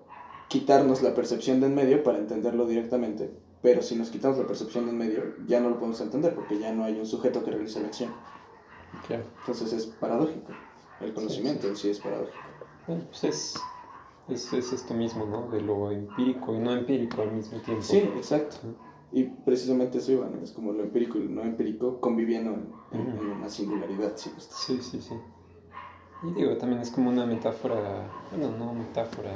quitarnos la percepción de en medio para entenderlo directamente. Pero si nos quitamos la percepción de en medio, ya no lo podemos entender porque ya no hay un sujeto que realice la acción. Claro. Entonces es paradójico. El conocimiento en sí es paradójico. Bueno, pues es, es, es esto mismo, ¿no? De lo empírico y no empírico al mismo tiempo. Sí, exacto. Y precisamente eso iba, ¿no? Es como lo empírico y lo no empírico conviviendo en, una singularidad, si. Sí, sí, sí. Y digo, también es como una metáfora, bueno, no metáfora,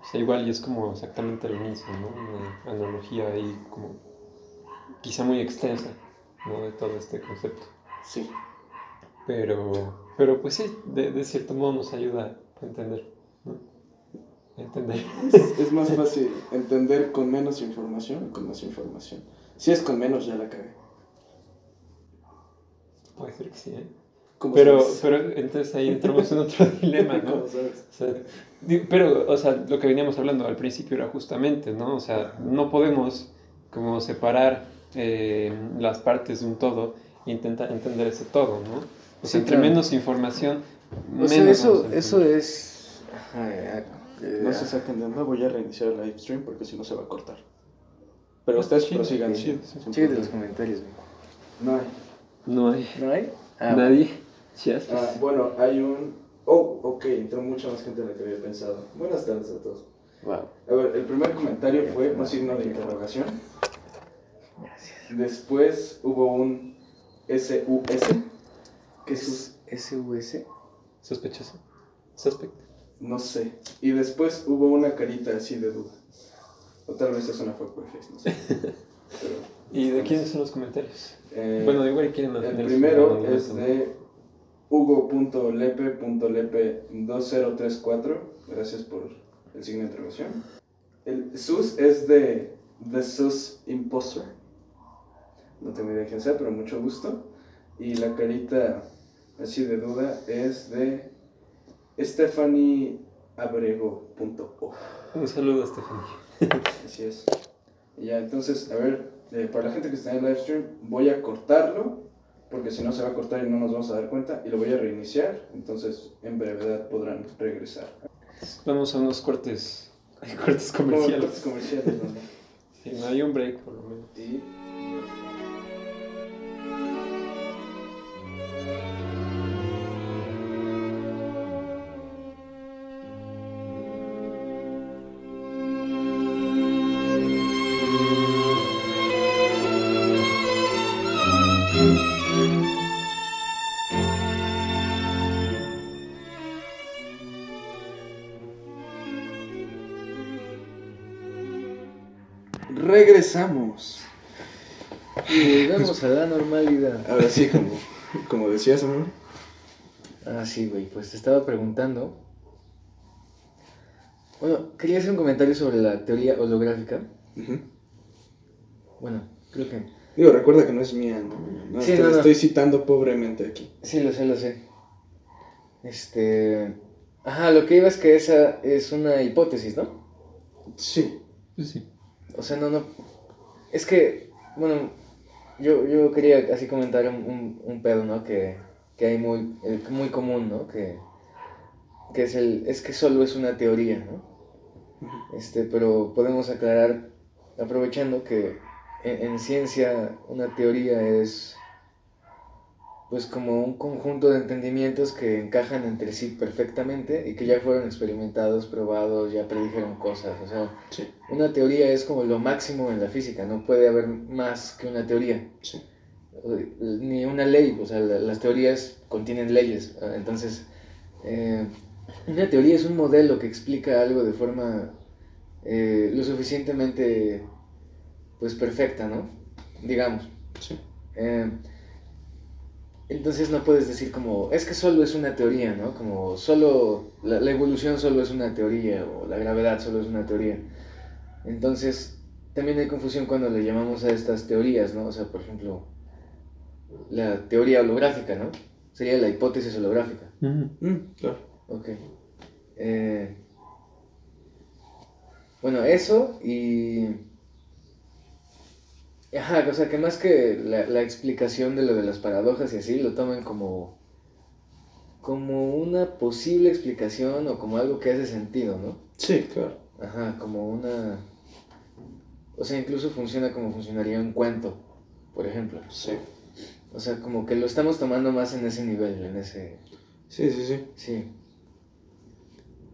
o sea, igual y es como exactamente lo mismo, ¿no? Una analogía ahí como quizá muy extensa, ¿no? De todo este concepto. Sí, Pero, pero pues sí, de, de cierto modo nos ayuda a entender, entender. es, es más fácil entender con menos información que con más información. Si es con menos, ya la cagué. Puede ser que sí, ¿eh? ¿Cómo Pero, sabes? pero entonces ahí entramos en otro dilema, ¿no? O sea, pero, o sea, lo que veníamos hablando al principio era justamente, ¿no? O sea, no podemos como separar eh, las partes de un todo intentar entender ese todo, ¿no? O sea, Sí, entre claro. menos información, O menos sea, eso, eso es... ajá, eh, No se saquen de onda, voy a reiniciar el live stream porque si no se va a cortar. Pero ustedes Chido, prosigan. sí. sin Chéquete los comentarios. No hay. No hay ¿No hay? Ah, nadie. Sí, Ah, bueno, hay un... Oh, ok, entró mucha más gente de la que había pensado. Buenas tardes a todos. Wow. A ver, el primer comentario fue un signo de interrogación. Gracias. Después hubo un SUS. ¿Qué es SUS. Sospechoso. Suspect. No sé. Y después hubo una carita así de duda. O tal vez es una fuck face, no sé. Pero, ¿Y de quiénes son los comentarios? eh, bueno, igual quieren el primero es de hugo.lepe.lepe2034. Gracias por el signo de interrogación. El sus es de The Sus Imposter. No tengo idea de quién sea, pero mucho gusto. Y la carita así de duda es de Stephanie Abrego.o. Un saludo Stephanie. Así es. Y ya, entonces, a ver, eh, para la gente que está en el live stream, voy a cortarlo, porque si no se va a cortar y no nos vamos a dar cuenta, y lo voy a reiniciar, entonces en brevedad podrán regresar. Vamos a unos cortes, hay cortes comerciales. cortes comerciales, ¿no? Sí, no hay un break por lo menos. Y Ahora sí, como, como decías, amor. Ah, sí, güey, pues te estaba preguntando. Bueno, quería hacer un comentario sobre la teoría holográfica. Bueno, creo que. Digo, recuerda que no es mía, ¿no? No, Sí, te no, no. estoy citando pobremente aquí. Sí, lo sé, lo sé. Este. Ajá, lo que iba es que esa es una hipótesis, ¿no? Sí. Sí. O sea, no, no. Es que, bueno, yo, yo quería así comentar un, un, un pedo, ¿no? Que, que hay muy, eh, muy común, ¿no? Que, que es el. Es que solo es una teoría, ¿no? Este, pero podemos aclarar, aprovechando que en, en ciencia una teoría es pues como un conjunto de entendimientos que encajan entre sí perfectamente y que ya fueron experimentados, probados, ya predijeron cosas. O sea, Sí. una teoría es como lo máximo en la física, no puede haber más que una teoría. Sí. Ni una ley, o sea, la- las teorías contienen leyes. Entonces, eh, una teoría es un modelo que explica algo de forma eh, lo suficientemente, pues, perfecta, ¿no? Digamos. Sí. Eh, entonces no puedes decir como, es que solo es una teoría, ¿no? Como solo, la, la evolución solo es una teoría o la gravedad solo es una teoría. Entonces, también hay confusión cuando le llamamos a estas teorías, ¿no? O sea, por ejemplo, la teoría holográfica, ¿no? Sería la hipótesis holográfica. Mm, claro. Ok. Eh, bueno, eso y... Ajá, o sea, que más que la, la explicación de lo de las paradojas y así, lo toman como... como una posible explicación o como algo que hace sentido, ¿no? Sí, claro. Ajá, como una... O sea, incluso funciona como funcionaría un cuento, por ejemplo. Sí. O sea, como que lo estamos tomando más en ese nivel, en ese... Sí, sí, sí. Sí,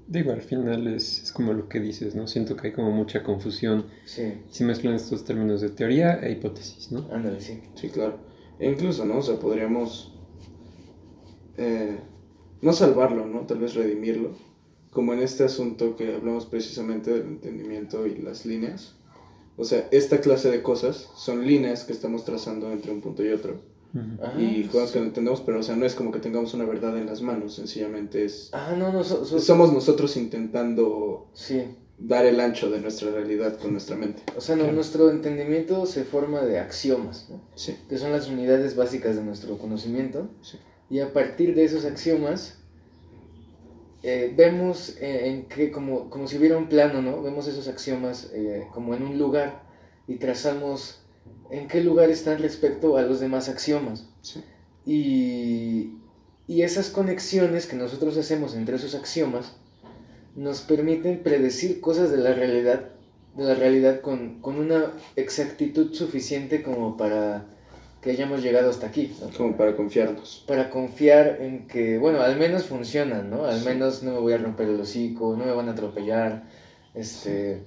Digo, al final es, es como lo que dices, ¿no? Siento que hay como mucha confusión sí, si mezclan estos términos de teoría e hipótesis, ¿no? ándale, sí. Sí, claro. E incluso, ¿no? O sea, podríamos eh, no salvarlo, ¿no? Tal vez redimirlo. Como en este asunto que hablamos precisamente del entendimiento y las líneas. O sea, esta clase de cosas son líneas que estamos trazando entre un punto y otro. Ajá. Y cosas que no entendemos, pero o sea, no es como que tengamos una verdad en las manos, sencillamente es... Ah, no, no, so- so- Somos nosotros intentando Sí, dar el ancho de nuestra realidad con nuestra mente. o sea, no- Claro. nuestro entendimiento se forma de axiomas, ¿no? Sí, que son las unidades básicas de nuestro conocimiento, sí. y a partir de esos axiomas eh, vemos eh, en que, como, como si hubiera un plano, ¿no? Vemos esos axiomas eh, como en un lugar y trazamos en qué lugar están respecto a los demás axiomas. sí. Y, y esas conexiones que nosotros hacemos entre esos axiomas nos permiten predecir cosas de la realidad, de la realidad con, con una exactitud suficiente como para que hayamos llegado hasta aquí, ¿no? Como para confiarnos. Para confiar en que, bueno, al menos funcionan, ¿no? Al menos no me voy a romper el hocico, no me van a atropellar, este...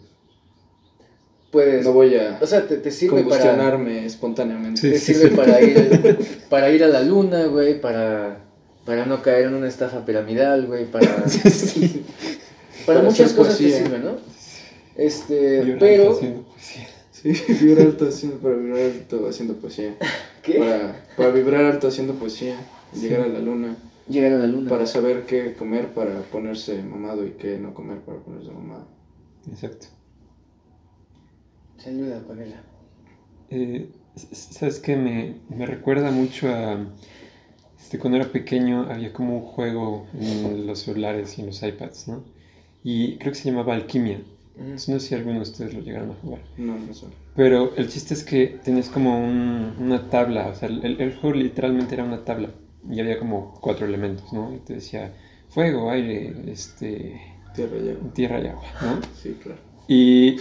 Puedes... No voy a o sea, te, te sirve para espontáneamente. Sí. te sirve para ir, para ir a la luna, güey, para, para no caer en una estafa piramidal, güey, para, para Para muchas cosas te sirve, ¿no? Este, pero, haciendo poesía. Sí, vibrar alto haciendo, para vibrar alto haciendo poesía. ¿qué? Para, para vibrar alto haciendo poesía. Llegar a la luna. Llegar a la luna. Para saber qué comer para ponerse mamado y qué no comer para ponerse mamado. Exacto. Saluda, Pamela. Eh, ¿Sabes qué? Me, me recuerda mucho a... Este, cuando era pequeño había como un juego en los celulares y en los iPads, ¿no? Y creo que se llamaba Alquimia. Ujú. No sé si alguno de ustedes lo llegaron a jugar. No, no sé. Pero el chiste es que tenías como un- una tabla, o sea, el, el juego literalmente era una tabla y había como cuatro elementos, ¿no? Y te decía fuego, aire, este, Tierra y agua. tierra y agua, ¿no? Sí, claro. Y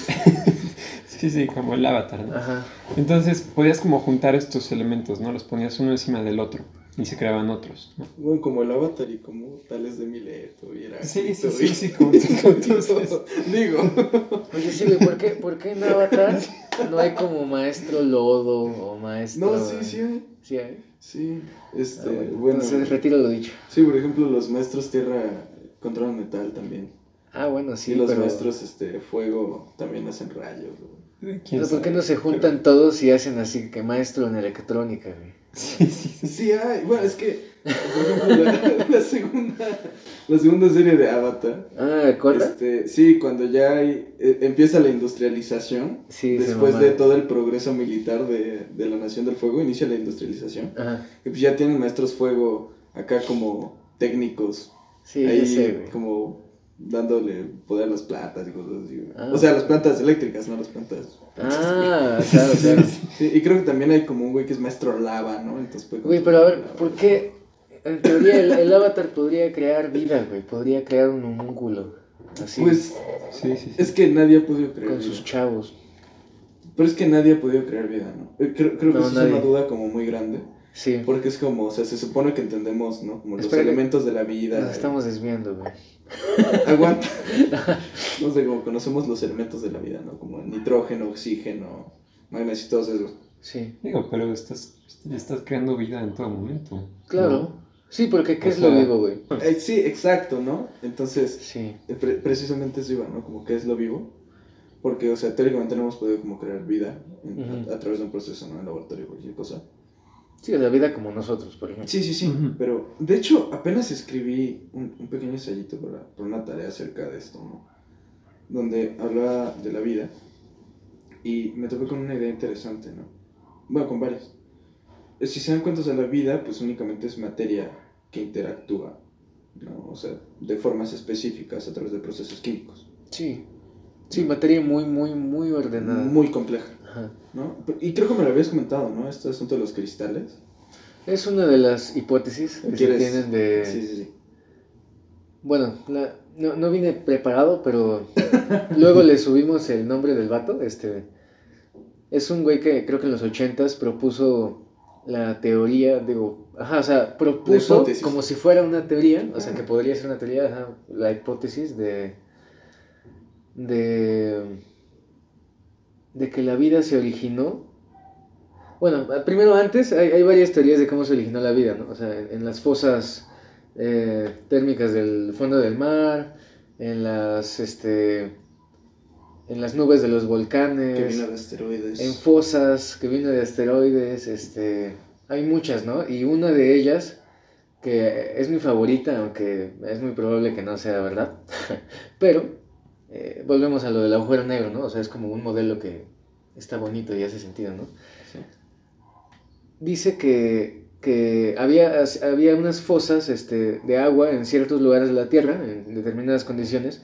sí, sí, como el avatar, ¿no? Ajá. Entonces podías como juntar estos elementos, ¿no? Los ponías uno encima del otro y se creaban otros, ¿no? Bueno, como el avatar y como Tales de Mileto y era. Sí, sí, sí, sí, como entonces. Digo. Oye, sí, güey, ¿por qué, ¿por qué en Avatar no hay como maestro lodo o maestro... No, sí, sí hay. ¿Sí hay? Sí. Este, Ah, bueno, bueno. Entonces retiro lo dicho. Sí, por ejemplo, los maestros tierra controlan metal también. Ah, bueno, sí, y los pero... maestros este, fuego también hacen rayos. güey. ¿Quién Pero ¿Por qué no se juntan todos y hacen así que maestro en electrónica, güey? Sí, sí, sí. Sí hay. Bueno, es que, por ejemplo, la, la segunda, la segunda serie de Avatar. Ah, ¿corta? Este, sí, cuando ya hay, eh, empieza la industrialización, Sí, después de todo el progreso militar de, de la Nación del Fuego, inicia la industrialización. Ajá. Y pues ya tienen maestros fuego acá como técnicos, Sí, ahí sé, güey. como dándole poder a las plantas y cosas así. Ah. O sea, las plantas eléctricas, no las plantas. Ah, claro, claro. Sí, y creo que también hay como un güey que es maestro lava, ¿no? Entonces puede Güey, pero a ver, ¿por qué? En teoría el, el avatar podría crear vida, güey. Podría crear un homúnculo. Así. Pues Sí, sí, sí. es que nadie ha podido crear con vida. sus chavos. Pero es que nadie ha podido crear vida, ¿no? Eh, Creo, creo que No, eso nadie. es una duda como muy grande. Sí. Porque es como, o sea, se supone que entendemos, ¿no? Como los elementos de la vida. Nos estamos desviando, güey. Aguanta. no sé, como conocemos los elementos de la vida, ¿no? Como el nitrógeno, oxígeno, magnesio y todo eso. Sí. Digo, pero estás, estás creando vida en todo momento. Claro. Sí, porque ¿qué O es lo vivo, güey? Eh, sí, exacto, ¿no? Entonces, Sí. eh, pre- precisamente eso iba, ¿no? Como qué es lo vivo. Porque, o sea, teóricamente no hemos podido como crear vida en- a, a través de un proceso, ¿no? En laboratorio cualquier cosa. Sí, la vida como nosotros, por ejemplo. Sí, sí, sí, pero de hecho apenas escribí un, un pequeño ensayito para, para una tarea acerca de esto, ¿no? Donde hablaba de la vida y me topé con una idea interesante, ¿no? Bueno, con varias. Eh, Si se dan cuenta, sea, la vida pues únicamente es materia que interactúa, ¿no? O sea, de formas específicas a través de procesos químicos. Sí. Sí, materia muy, muy, muy ordenada. Muy compleja, Ajá. ¿no? Y creo que me lo habías comentado, ¿no? Este asunto de los cristales. Es una de las hipótesis que se tienen de... Sí, sí, sí. Bueno, la- no, no vine preparado, pero luego le subimos el nombre del vato. Este, es un güey que creo que en los ochentas propuso la teoría, digo, ajá, o sea, propuso como si fuera una teoría, o sea, que podría ser una teoría, ajá, la hipótesis de, de, de que la vida se originó. Bueno, primero antes hay, hay varias teorías de cómo se originó la vida, ¿no? O sea, en, en las fosas eh, térmicas del fondo del mar, en las, este, en las nubes de los volcanes, Que vino de asteroides. en fosas que vino de asteroides, este, hay muchas, ¿no? Y una de ellas, que es mi favorita, aunque es muy probable que no sea verdad, pero eh, volvemos a lo del agujero negro, ¿no? O sea, es como un modelo que está bonito y hace sentido, ¿no? Sí. Dice que, que había, había unas fosas este, de agua en ciertos lugares de la Tierra, en determinadas condiciones,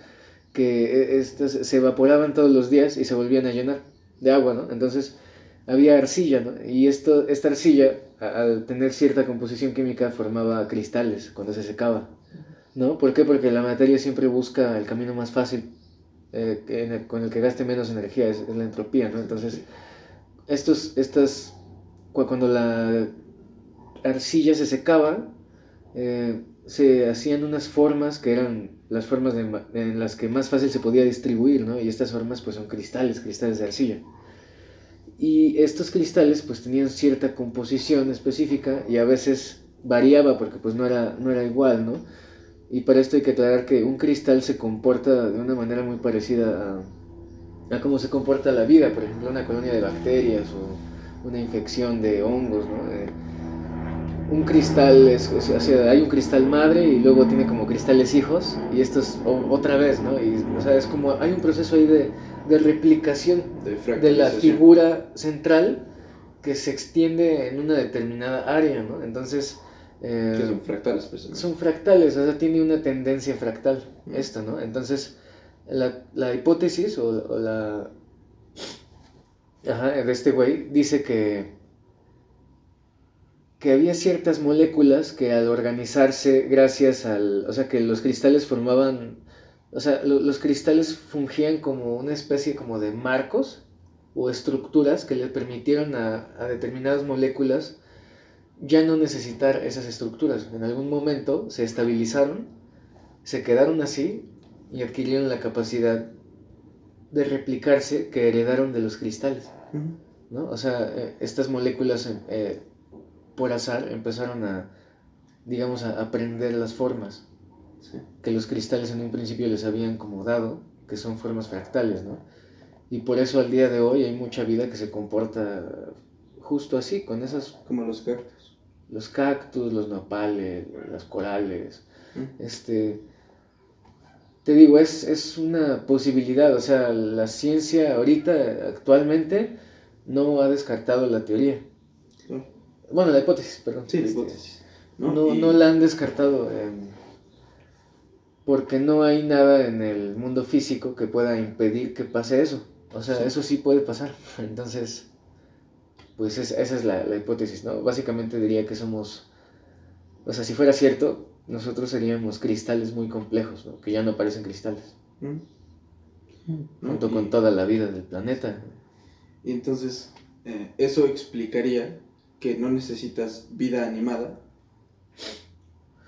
que eh, estas se evaporaban todos los días y se volvían a llenar de agua, ¿no? Entonces había arcilla, ¿no? Y esto, esta arcilla, al tener cierta composición química, formaba cristales cuando se secaba, ¿no? ¿Por qué? Porque la materia siempre busca el camino más fácil, eh, el- con el que gaste menos energía, es, es la entropía, ¿no? Entonces, estos, estas, cu- cuando la arcilla se secaba, eh, se hacían unas formas que eran las formas de en las que más fácil se podía distribuir, ¿no? Y estas formas pues son cristales, cristales de arcilla. Y estos cristales pues tenían cierta composición específica y a veces variaba porque pues no era, no era igual, ¿no? Y para esto hay que aclarar que un cristal se comporta de una manera muy parecida a, a cómo se comporta la vida, por ejemplo una colonia de bacterias o una infección de hongos, ¿no? Eh, un cristal, es, es- o sea, hay un cristal madre y luego tiene como cristales hijos y esto es o- otra vez, ¿no? Y, o sea, es como, hay un proceso ahí de, de replicación De, de la figura central que se extiende en una determinada área, ¿no? Entonces, eh, Que son fractales, precisamente. son fractales, o sea, tiene una tendencia fractal Mm. esto, ¿no? Entonces, la, la hipótesis o, o la... Ajá, de este güey dice que que había ciertas moléculas que al organizarse gracias al... O sea, que los cristales formaban... O sea, lo- los cristales fungían como una especie como de marcos o estructuras que le permitieron a, a determinadas moléculas ya no necesitar esas estructuras. En algún momento se estabilizaron, se quedaron así y adquirieron la capacidad de replicarse que heredaron de los cristales. ¿no? O sea, eh, estas moléculas eh, por azar empezaron a, digamos, a aprender las formas Sí. que los cristales en un principio les habían como dado, que son formas fractales, ¿no? Y por eso al día de hoy hay mucha vida que se comporta justo así, con esas, Como los cactus. Los cactus, los nopales, las corales, Mm. este... Te digo, es, es una posibilidad, o sea, la ciencia ahorita, actualmente, no ha descartado la teoría. Bueno, la hipótesis, perdón. Sí, la Este, hipótesis. No, ¿no? no, Y- la han descartado em, porque no hay nada en el mundo físico que pueda impedir que pase eso. O sea, Sí. eso sí puede pasar. Entonces, pues es- esa es la, la hipótesis, ¿no? Básicamente diría que somos, o sea, si fuera cierto, nosotros seríamos cristales muy complejos, ¿no? Que ya no parecen cristales, Mm. junto con toda la vida del planeta. Y entonces, eh, eso explicaría que no necesitas vida animada.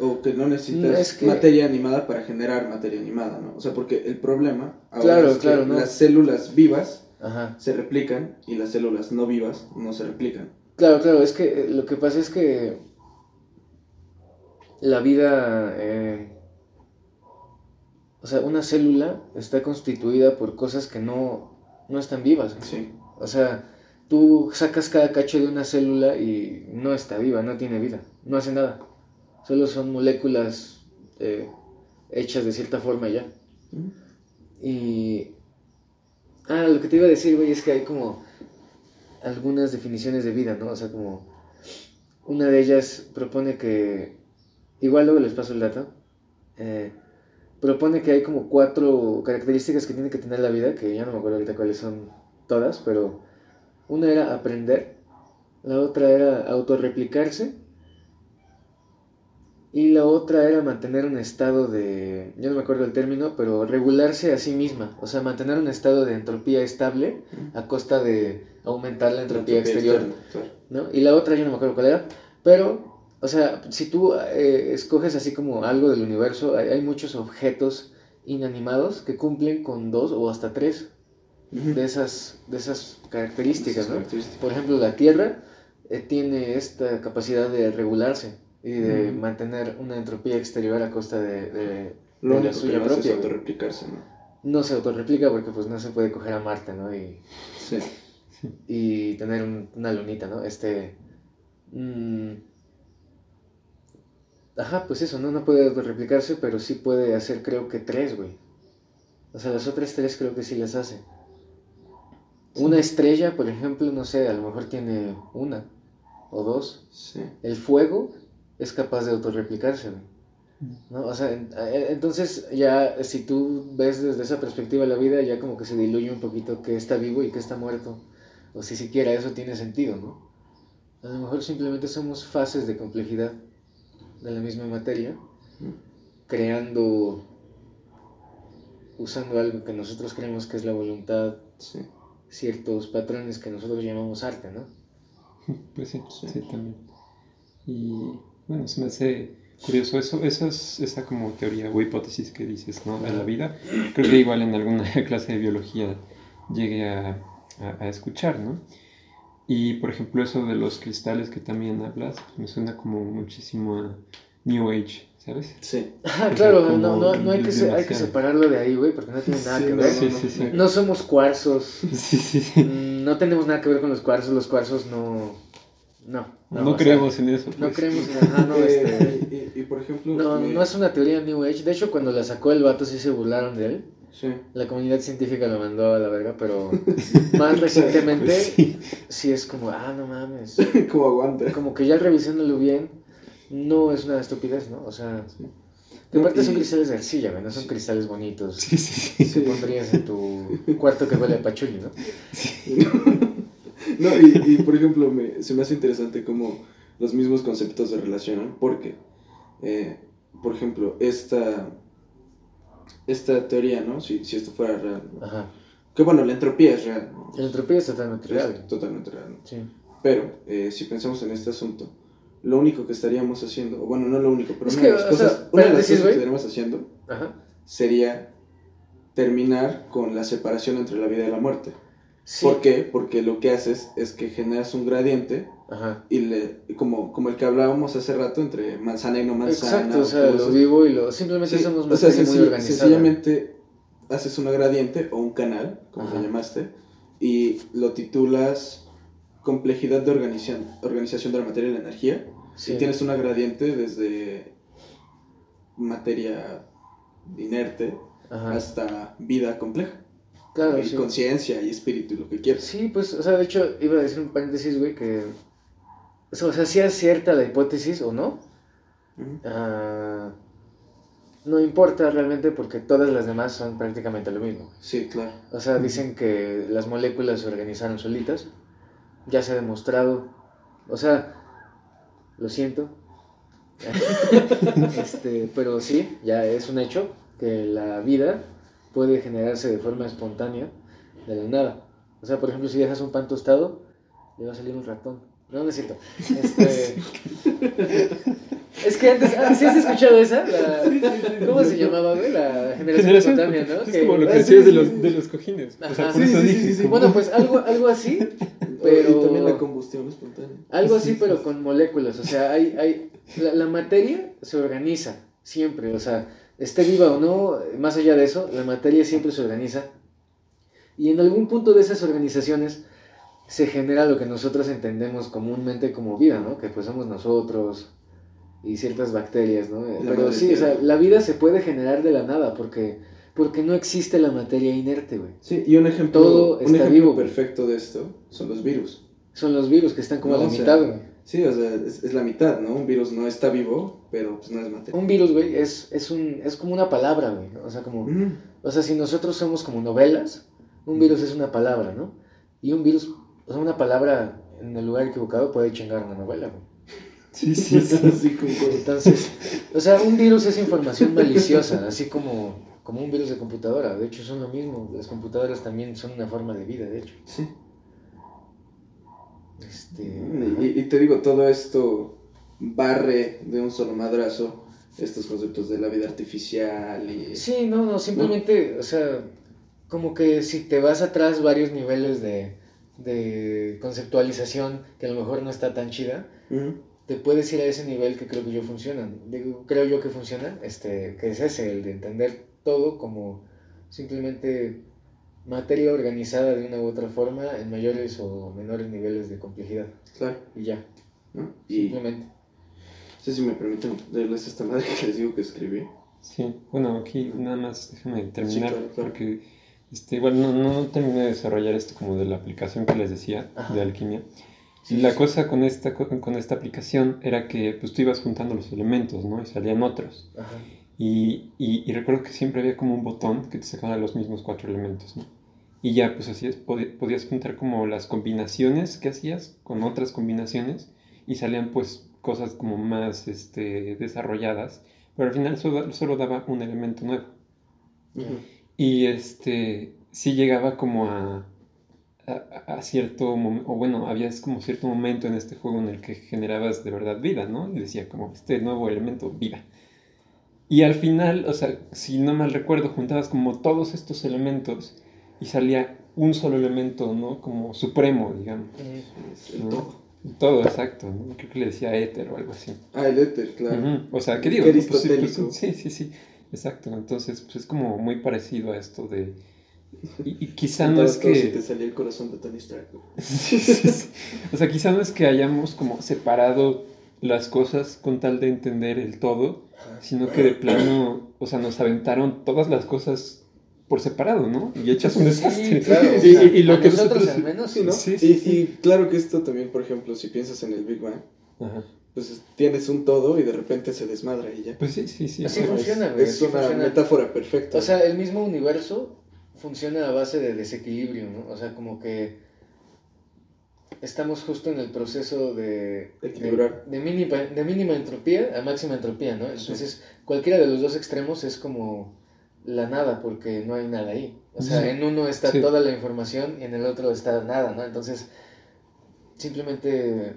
O que no necesitas es que- materia animada para generar materia animada, ¿no? O sea, porque el problema ahora Claro, es que claro, ¿no? las células vivas Ajá. se replican y las células no vivas no se replican. Claro, claro, es que eh, lo que pasa es que la vida, eh, o sea, una célula está constituida por cosas que no, no están vivas. Sí. O sea, tú sacas cada cacho de una célula y no está viva, no tiene vida, no hace nada. Solo son moléculas eh, hechas de cierta forma ya. Y... Ah, lo que te iba a decir, güey, es que hay como algunas definiciones de vida, ¿no? O sea, como una de ellas propone que, igual luego les paso el dato, eh, propone que hay como cuatro características que tiene que tener la vida, que ya no me acuerdo ahorita cuáles son todas, pero una era aprender, la otra era autorreplicarse y la otra era mantener un estado de, yo no me acuerdo el término, pero regularse a sí misma, o sea, mantener un estado de entropía estable a costa de aumentar la entropía, exterior. ¿no? Y la otra yo no me acuerdo cuál era, pero, o sea, si tú eh, escoges así como algo del universo, hay, muchos objetos inanimados que cumplen con dos o hasta tres de, esas, de esas características, ¿no? Por ejemplo, la Tierra eh, tiene esta capacidad de regularse y de mantener una entropía exterior a costa de, de, la suya propia. Es autorreplicarse, ¿no? No se autorreplica porque pues no se puede coger a Marte, ¿no? Y, sí. y tener una lunita, ¿no? Este... Mm, ajá, pues eso, ¿no? No puede autorreplicarse, pero sí puede hacer creo que tres, güey. O sea, las otras tres creo que sí las hace. Una estrella, por ejemplo, no sé, a lo mejor tiene una o dos. Sí. El fuego es capaz de autorreplicarse. ¿no? O sea, eh, entonces ya si tú ves desde esa perspectiva la vida, ya como que se diluye un poquito que está vivo y que está muerto. O si siquiera eso tiene sentido, ¿no? A lo mejor simplemente somos fases de complejidad de la misma materia, creando, usando algo que nosotros creemos que es la voluntad. Sí ciertos patrones que nosotros llamamos arte, ¿no? Pues sí, sí, también. Y bueno, se me hace curioso eso, esa es esa como teoría o hipótesis que dices, ¿no? De la vida. Creo que igual en alguna clase de biología llegué a, a, escuchar, ¿no? Y por ejemplo eso de los cristales que también hablas, pues me suena como muchísimo a New Age, ¿sabes? Sí. Ah, claro, no, no, no hay, que hay que separarlo de ahí, güey, porque no tiene nada que ver. Sí, sí, sí. No somos cuarzos. Sí, sí, sí. Mm, no tenemos nada que ver con los cuarzos, los cuarzos no... No, no, creemos en eso. No pues. creemos en ajá, no, este... y, y, por ejemplo... No, no es una teoría New Age. De hecho, cuando la sacó el vato sí se burlaron de él. Sí. La comunidad científica lo mandó a la verga, pero más recientemente sí. sí. es como, ah, no mames. como aguanta. Como que ya revisándolo bien, no es una estupidez, ¿no? O sea, sí. aparte son cristales de arcilla, ¿no? Son cristales bonitos. Sí, sí, sí. Que pondrías en tu cuarto que huele a pachuli, ¿no? No, y, y, por ejemplo, me, se me hace interesante cómo los mismos conceptos se relacionan, porque, eh, por ejemplo, esta, esta teoría, ¿no? Si, si esto fuera real. ¿no? Ajá. Que bueno, la entropía es real. ¿no? La entropía es totalmente real. Es totalmente real. ¿no? Sí. Pero, eh, si pensamos en este asunto, lo único que estaríamos haciendo, o bueno, no lo único, pero es una que, de las cosas, sea, una de las cosas que estaríamos haciendo Ajá. sería terminar con la separación entre la vida y la muerte. Sí. ¿Por qué? Porque lo que haces es que generas un gradiente Ajá. y le, como, como el que hablábamos hace rato entre manzana y no manzana. Exacto, o sea, lo vivo y lo... Simplemente Sí, somos o sea, muy organizada. sencillamente haces una gradiente o un canal, como Ajá. lo llamaste, y lo titulas complejidad de organización, organización de la materia y la energía. Sí. Y tienes una gradiente desde materia inerte Ajá. hasta vida compleja. Claro, y sí. conciencia y espíritu y lo que quieras. Sí, pues, o sea, de hecho, iba a decir un paréntesis, güey, que... O sea, o sea, si es cierta la hipótesis o no, ah, no importa realmente porque todas las demás son prácticamente lo mismo. Sí, claro. O sea, dicen que las moléculas se organizaron solitas, ya se ha demostrado. O sea, lo siento. este, pero sí, ya es un hecho que la vida puede generarse de forma espontánea de la nada. O sea, por ejemplo, si dejas un pan tostado, le va a salir un ratón. No, no es cierto. Este, es que antes, ah, ¿sí has escuchado esa? La- ¿Cómo se llamaba, güey? La generación espontánea, ¿no? Es como lo que sí, decías sí, de sí. los, de los cojines. O sea, Ajá. por Sí, eso sí, sí, dije. sí, sí. como- Bueno, pues algo, algo así, pero... Y también la combustión espontánea. Algo así, pero con moléculas. O sea, hay, hay, la, la materia se organiza siempre. O sea, esté viva o no, más allá de eso, la materia siempre se organiza. Y en algún punto de esas organizaciones se genera lo que nosotros entendemos comúnmente como vida, ¿no? Que pues somos nosotros y ciertas bacterias, ¿no? La Pero sí, o sea, la vida se puede generar de la nada porque, porque no existe la materia inerte, güey. Sí, y un ejemplo, Todo un está ejemplo vivo, perfecto de esto son los virus. Son los virus que están como a No, la o sea, mitad, güey. Sí, o sea, es, es la mitad, ¿no? Un virus no está vivo, pero pues no es materia. Un virus, güey, es, es, un, es como una palabra, güey. O sea, como... Mm. O sea, si nosotros somos como novelas, un virus es una palabra, ¿no? Y un virus, o sea, una palabra en el lugar equivocado puede chingar una novela, güey. Sí, sí, sí. Concuerdo. Entonces, o sea, un virus es información maliciosa, así como, como un virus de computadora. De hecho, son lo mismo. Las computadoras también son una forma de vida, de hecho. Sí. Este, Y, y te digo, todo esto barre de un solo madrazo estos conceptos de la vida artificial y... Sí, no, no, simplemente, o sea, como que si te vas atrás varios niveles de, de conceptualización que a lo mejor no está tan chida, te puedes ir a ese nivel que creo que yo funcionan. Digo, creo yo que funciona, este, que es ese, el de entender todo como simplemente materia organizada de una u otra forma en mayores o menores niveles de complejidad. Claro, Y ya, ¿no? Y no simplemente. sé si me permiten leerles esta madre que les digo que escribí. Sí, bueno, aquí nada más déjame terminar, claro, claro. porque este, igual no, no terminé de desarrollar esto como de la aplicación que les decía, Ajá. de alquimia. Sí, y la sí. cosa con esta, co- con esta aplicación era que pues tú ibas juntando los elementos, ¿no? Y salían otros. Ajá. Y, y, y recuerdo que siempre había como un botón que te sacaba los mismos cuatro elementos, ¿no? Y ya, pues así es, podías juntar como las combinaciones que hacías con otras combinaciones y salían pues cosas como más este, desarrolladas, pero al final solo, solo daba un elemento nuevo. Y este, sí llegaba como a, a, a cierto momento, o bueno, había como cierto momento en este juego en el que generabas de verdad vida, ¿no? Y decía como, este nuevo elemento, vida. Y al final, o sea, si no mal recuerdo, juntabas como todos estos elementos y salía un solo elemento, ¿no? Como supremo, digamos. Ujú. Es el ¿no? todo. Todo, exacto. ¿no? Creo que le decía éter o algo así. Ah, el éter, claro. Ujú, O sea, ¿qué digo? Pues sí, pues, sí, sí, sí, exacto. Entonces, pues es como muy parecido a esto de... Y, y quizá no es todo si que... te salía el corazón de Tony Stark. Sí, sí, sí. O sea, quizá no es que hayamos como separado las cosas con tal de entender el todo, sino que de plano, o sea, nos aventaron todas las cosas por separado, ¿no? Y hechas un desastre. Sí, claro. o Y, sea, y- y lo que nosotros nosotros... al menos, Sí, ¿no? Sí, y, sí, y claro que esto también, por ejemplo, si piensas en el Big Bang, Ajá. pues tienes un todo y de repente se desmadra y ya. Pues sí, sí, sí. Así funciona, es, güey, es así una funciona. metáfora perfecta. O sea, el mismo universo funciona a base de desequilibrio, ¿no? O sea, como que estamos justo en el proceso de, Equilibrar. de, de mínima, de mínima entropía a máxima entropía, ¿no? Entonces, cualquiera de los dos extremos es como la nada, porque no hay nada ahí. O sea, Sí. en uno está Sí. toda la información y en el otro está nada, ¿no? Entonces, simplemente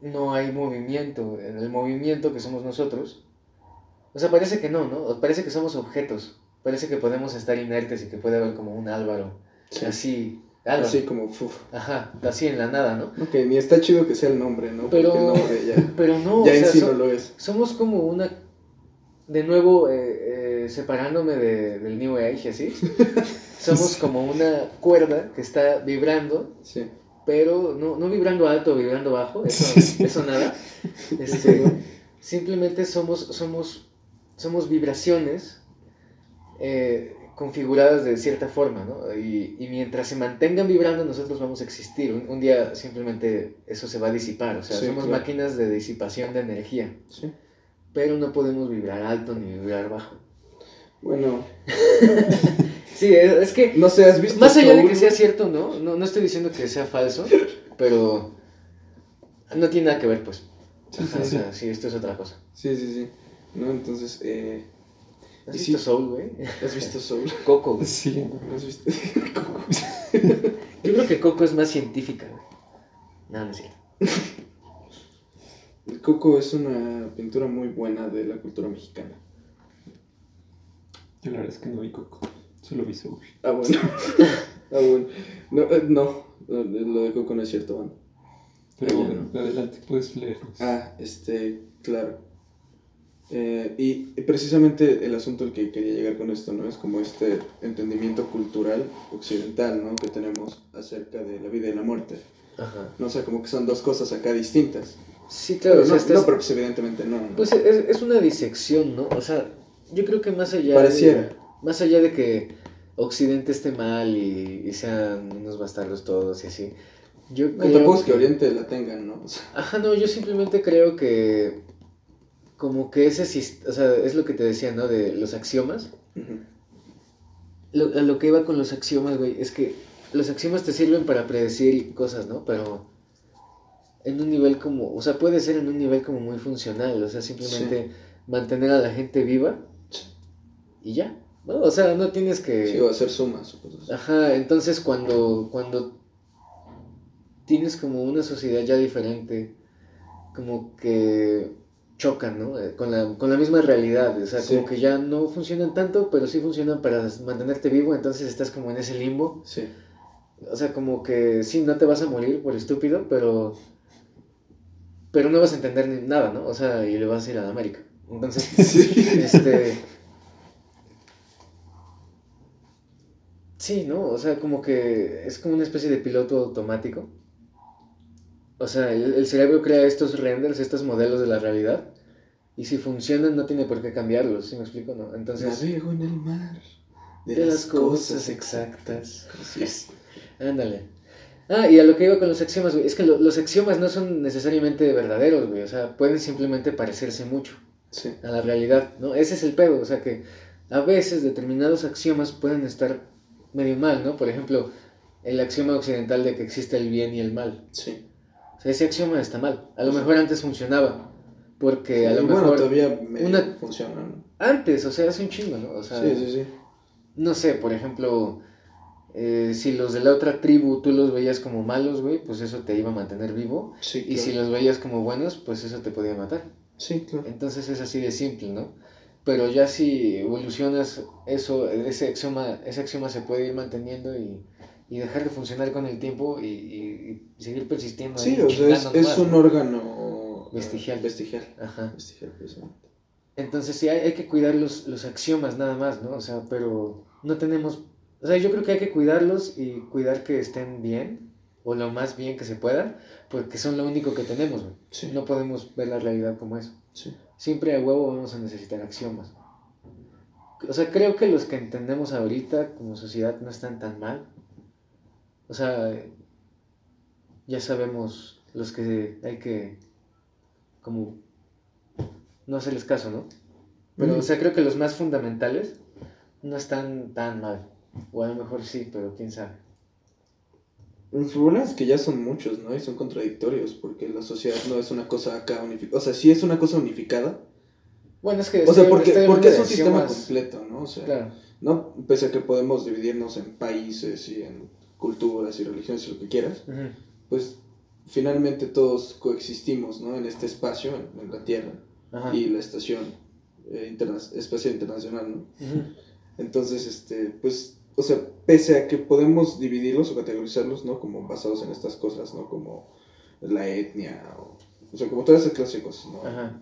no hay movimiento. En el movimiento que somos nosotros, o sea, parece que no, ¿no? Parece que somos objetos. Parece que podemos estar inertes y que puede haber como un Álvaro. Sí. Así. Álvaro. Así como, uf. Ajá, así en la nada, ¿no? Ok, ni está chido que sea el nombre, ¿no? Pero- Porque el nombre ya, Pero no, ya o en sea, sí so- no lo es. somos como una. De nuevo, eh, eh, separándome de- del New Age, así. somos como una cuerda que está vibrando, Sí. pero no, no vibrando alto, vibrando bajo, eso, eso nada. Este, simplemente somos, somos, somos vibraciones eh, configuradas de cierta forma, ¿no? Y, y mientras se mantengan vibrando, nosotros vamos a existir. Un, un día simplemente eso se va a disipar, o sea, Sí, somos claro. máquinas de disipación de energía, Sí. pero no podemos vibrar alto ni vibrar bajo. Bueno, Sí, es, es que no sé, ¿has visto más allá de que sea cierto, ¿no? ¿no? No estoy diciendo que sea falso, pero no tiene nada que ver, pues. Sí, o sea, sí, esto es otra cosa. Sí, sí, sí. No, entonces, eh, ¿Has visto sí. Soul, güey? ¿has visto Soul? Coco, güey. Sí, ¿No ¿Has visto? Yo creo que Coco es más científica, güey. No, no es cierto. El Coco es una pintura muy buena de la cultura mexicana. yo la verdad es que no vi Coco, solo vi Soul. Ah, bueno. ah, bueno. No, eh, no, lo de- Coco no es cierto, Juan. Pero bueno, adelante, puedes leernos. Ah, este, claro. Eh, y y precisamente el asunto al que quería llegar con esto, ¿no? Es como este entendimiento cultural occidental, ¿no? Que tenemos acerca de la vida y la muerte. Ajá. No o sea, como que son dos cosas acá distintas. Sí, claro, Pero o sea, no, estás- no, pero pues evidentemente no. ¿no? Pues es, es una disección, ¿no? O sea, yo creo que más allá Pareciera. de, más allá de que Occidente esté mal y, y sean unos bastardos todos y así, yo No, creo tampoco es que Oriente la tengan, ¿no? O sea, Ajá, no, yo simplemente creo que como que ese, o sea, es lo que te decía, ¿no? De los axiomas. Lo, a lo que iba con los axiomas, güey, es que los axiomas te sirven para predecir cosas, ¿no? Pero en un nivel como, o sea, puede ser en un nivel como muy funcional, o sea, simplemente mantener a la gente viva y ya, ¿no? O sea, no tienes que... Sí, o hacer sumas. Ajá, entonces cuando, cuando tienes como una sociedad ya diferente, como que chocan, ¿no? Eh, Con la, con la misma realidad, o sea, Sí. como que ya no funcionan tanto, pero sí funcionan para mantenerte vivo, entonces estás como en ese limbo. Sí. O sea, como que sí, no te vas a morir por estúpido, pero. Pero no vas a entender ni nada, ¿no? O sea, y le vas a ir a América. Entonces, Sí. este. Sí, ¿no? O sea, como que es como una especie de piloto automático. O sea, el, el cerebro crea estos renders, estos modelos de la realidad. Y si funcionan, no tiene por qué cambiarlos, ¿sí me explico? ¿No? Entonces. Navego en el mar. De las cosas exactas. Así es. Ándale. Ah, y a lo que iba con los axiomas, güey, es que lo- los axiomas no son necesariamente verdaderos, güey, o sea, pueden simplemente parecerse mucho Sí. a la realidad, ¿no? Ese es el pedo, o sea que a veces determinados axiomas pueden estar medio mal, ¿no? Por ejemplo, el axioma occidental de que existe el bien y el mal. Sí. Sea, ese axioma está mal. A lo mejor antes funcionaba, porque a Y lo bueno, mejor todavía medio una- funciona, ¿no? antes, o sea, hace un chingo, ¿no? O sea, Sí, sí, sí. no sé, por ejemplo, eh, si los de la otra tribu tú los veías como malos, güey, pues eso te iba a mantener vivo. Sí, Y si claro. los veías como buenos, pues eso te podía matar. Sí, claro. Entonces es así de simple, ¿no? Pero ya si evolucionas eso, ese axioma, ese axioma se puede ir manteniendo y, y dejar de funcionar con el tiempo y, y- y seguir persistiendo. Sí, o sea, es, es un ¿no? órgano Vestigial. Vestigial. Ajá. Vestigial, precisamente. Entonces sí, hay, hay que cuidar los, los axiomas nada más, ¿no? O sea, pero no tenemos... O sea, yo creo que hay que cuidarlos y cuidar que estén bien, o lo más bien que se pueda, porque son lo único que tenemos, güey. Sí. No podemos ver la realidad como eso. Sí. Siempre a huevo vamos a necesitar axiomas. O sea, creo que los que entendemos ahorita como sociedad no están tan mal. O sea, ya sabemos los que hay que como no hacerles caso, ¿no? Pero, Mm. o sea, creo que los más fundamentales no están tan mal. O a lo mejor sí, pero quién sabe. Los problemas es que ya son muchos, ¿no? Y son contradictorios, porque la sociedad no es una cosa acá unificada. O sea, sí es una cosa unificada. Bueno, es que... O sea, porque, porque es un sistema completo, ¿no? O sea, Claro. no, pese a que podemos dividirnos en países y en culturas y religiones y lo que quieras, Ujú. pues finalmente todos coexistimos, ¿no? En este espacio, en, en la Tierra, Ajá. y la estación eh, interna- espacial internacional, ¿no? Ujú. Entonces, este, pues, o sea, pese a que podemos dividirlos o categorizarlos, ¿no? Como basados en estas cosas, ¿no? Como la etnia, o, o sea, como todas esas clases de cosas, ¿no? Ajá.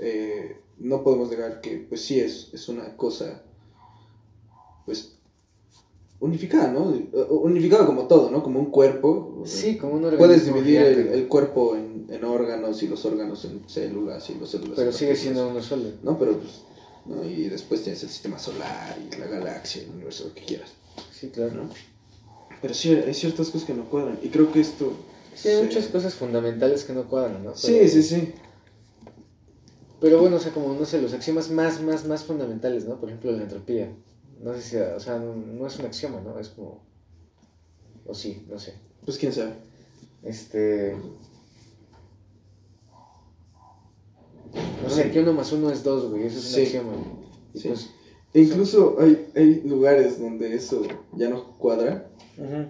Eh, no podemos negar que, pues sí es, es una cosa, pues, unificada, ¿no? Unificada como todo, ¿no? Como un cuerpo. Sí, como un organismo Puedes dividir el, cuerpo en, en órganos y los órganos en células y los células Pero en sigue siendo uno solo. No, pero pues, ¿no? Y después tienes el sistema solar y la galaxia, el universo, lo que quieras, Sí, claro. ¿no? Pero sí, hay ciertas cosas que no cuadran. Y creo que esto... Sí, hay muchas cosas fundamentales que no cuadran, ¿no? Sí, sí, sí. Pero bueno, o sea, como, no sé, los axiomas más, más, más fundamentales, ¿no? Por ejemplo, la entropía. No sé si, o sea, no, no es un axioma, ¿no? Es como... O sí, no sé. Pues quién sabe. Este... No sé, que uno más uno es dos, güey. Eso es un Sí. axioma. Y Sí. pues... E incluso hay, hay lugares donde eso ya no cuadra.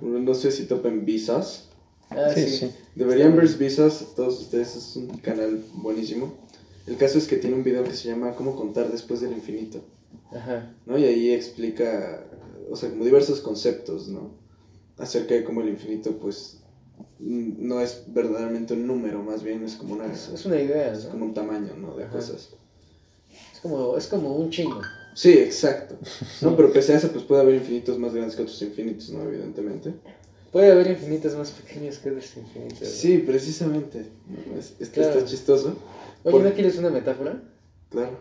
No sé si topen visas. Ah, Sí, sí. sí. Deberían ver visas, todos ustedes, es un canal buenísimo. El caso es que tiene un video que se llama Cómo contar después del infinito. Ajá. ¿no? Y ahí explica, o sea, como diversos conceptos, ¿no? Acerca de cómo el infinito, pues, no es verdaderamente un número, más bien es como una, Es, es una idea, es ¿no? como un tamaño, ¿no? De Ajá. cosas. Es como, es como un chingo. Sí, exacto. No, pero pese a eso, pues puede haber infinitos más grandes que otros infinitos, ¿no? Evidentemente. Puede haber infinitos más pequeños que otros infinitos. Sí, precisamente. Es, es que Claro. está chistoso. Oye, Por- ¿no quieres una metáfora? Claro.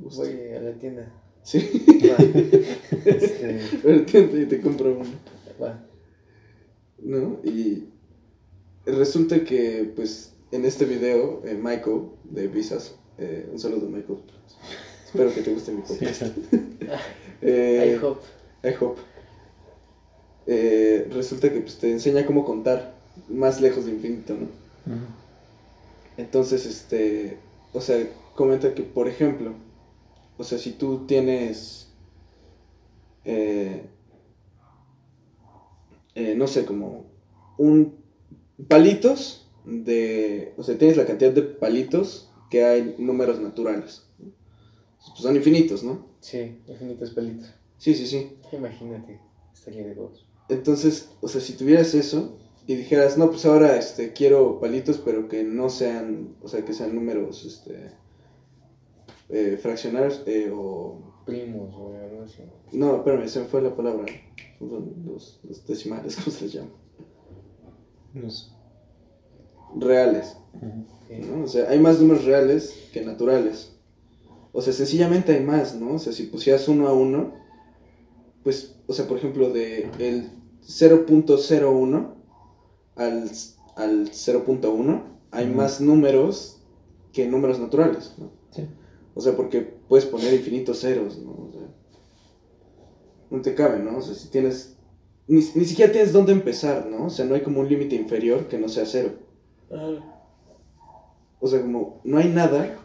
Gusto. Voy a la tienda. Sí. Va. Este, Pero te, te compro uno. va. ¿no? Y resulta que, pues, en este video, eh, Michael, de Visas, eh, un saludo, Michael. Espero que te guste mi podcast. Eh, I hope. I hope. Eh, resulta que pues, te enseña cómo contar más lejos de infinito, ¿no? Entonces, este, o sea, comenta que, por ejemplo, o sea, si tú tienes, eh, eh, no sé, como un palitos de, o sea, tienes la cantidad de palitos que hay números naturales. Pues son infinitos, ¿no? Sí, infinitos pelitos. Sí, sí, sí. Imagínate, estaría de huevos. Entonces, o sea, si tuvieras eso y dijeras, no, pues ahora este, quiero palitos, pero que no sean, o sea, que sean números este, eh, fraccionarios eh, o... Primos o algo así. No, espérame, se me fue la palabra. Los, los decimales, ¿cómo se les llama? Los- Reales. O sea, hay más números reales que naturales. O sea, sencillamente hay más, ¿no? O sea, si pusieras uno a uno, pues, o sea, por ejemplo, de el 0.01 al, al 0.1, hay más números que números naturales, ¿no? Sí. O sea, porque puedes poner infinitos ceros, ¿no? O sea, no te cabe, ¿no? O sea, si tienes... Ni, ni siquiera tienes dónde empezar, ¿no? O sea, no hay como un límite inferior que no sea cero. O sea, como no hay nada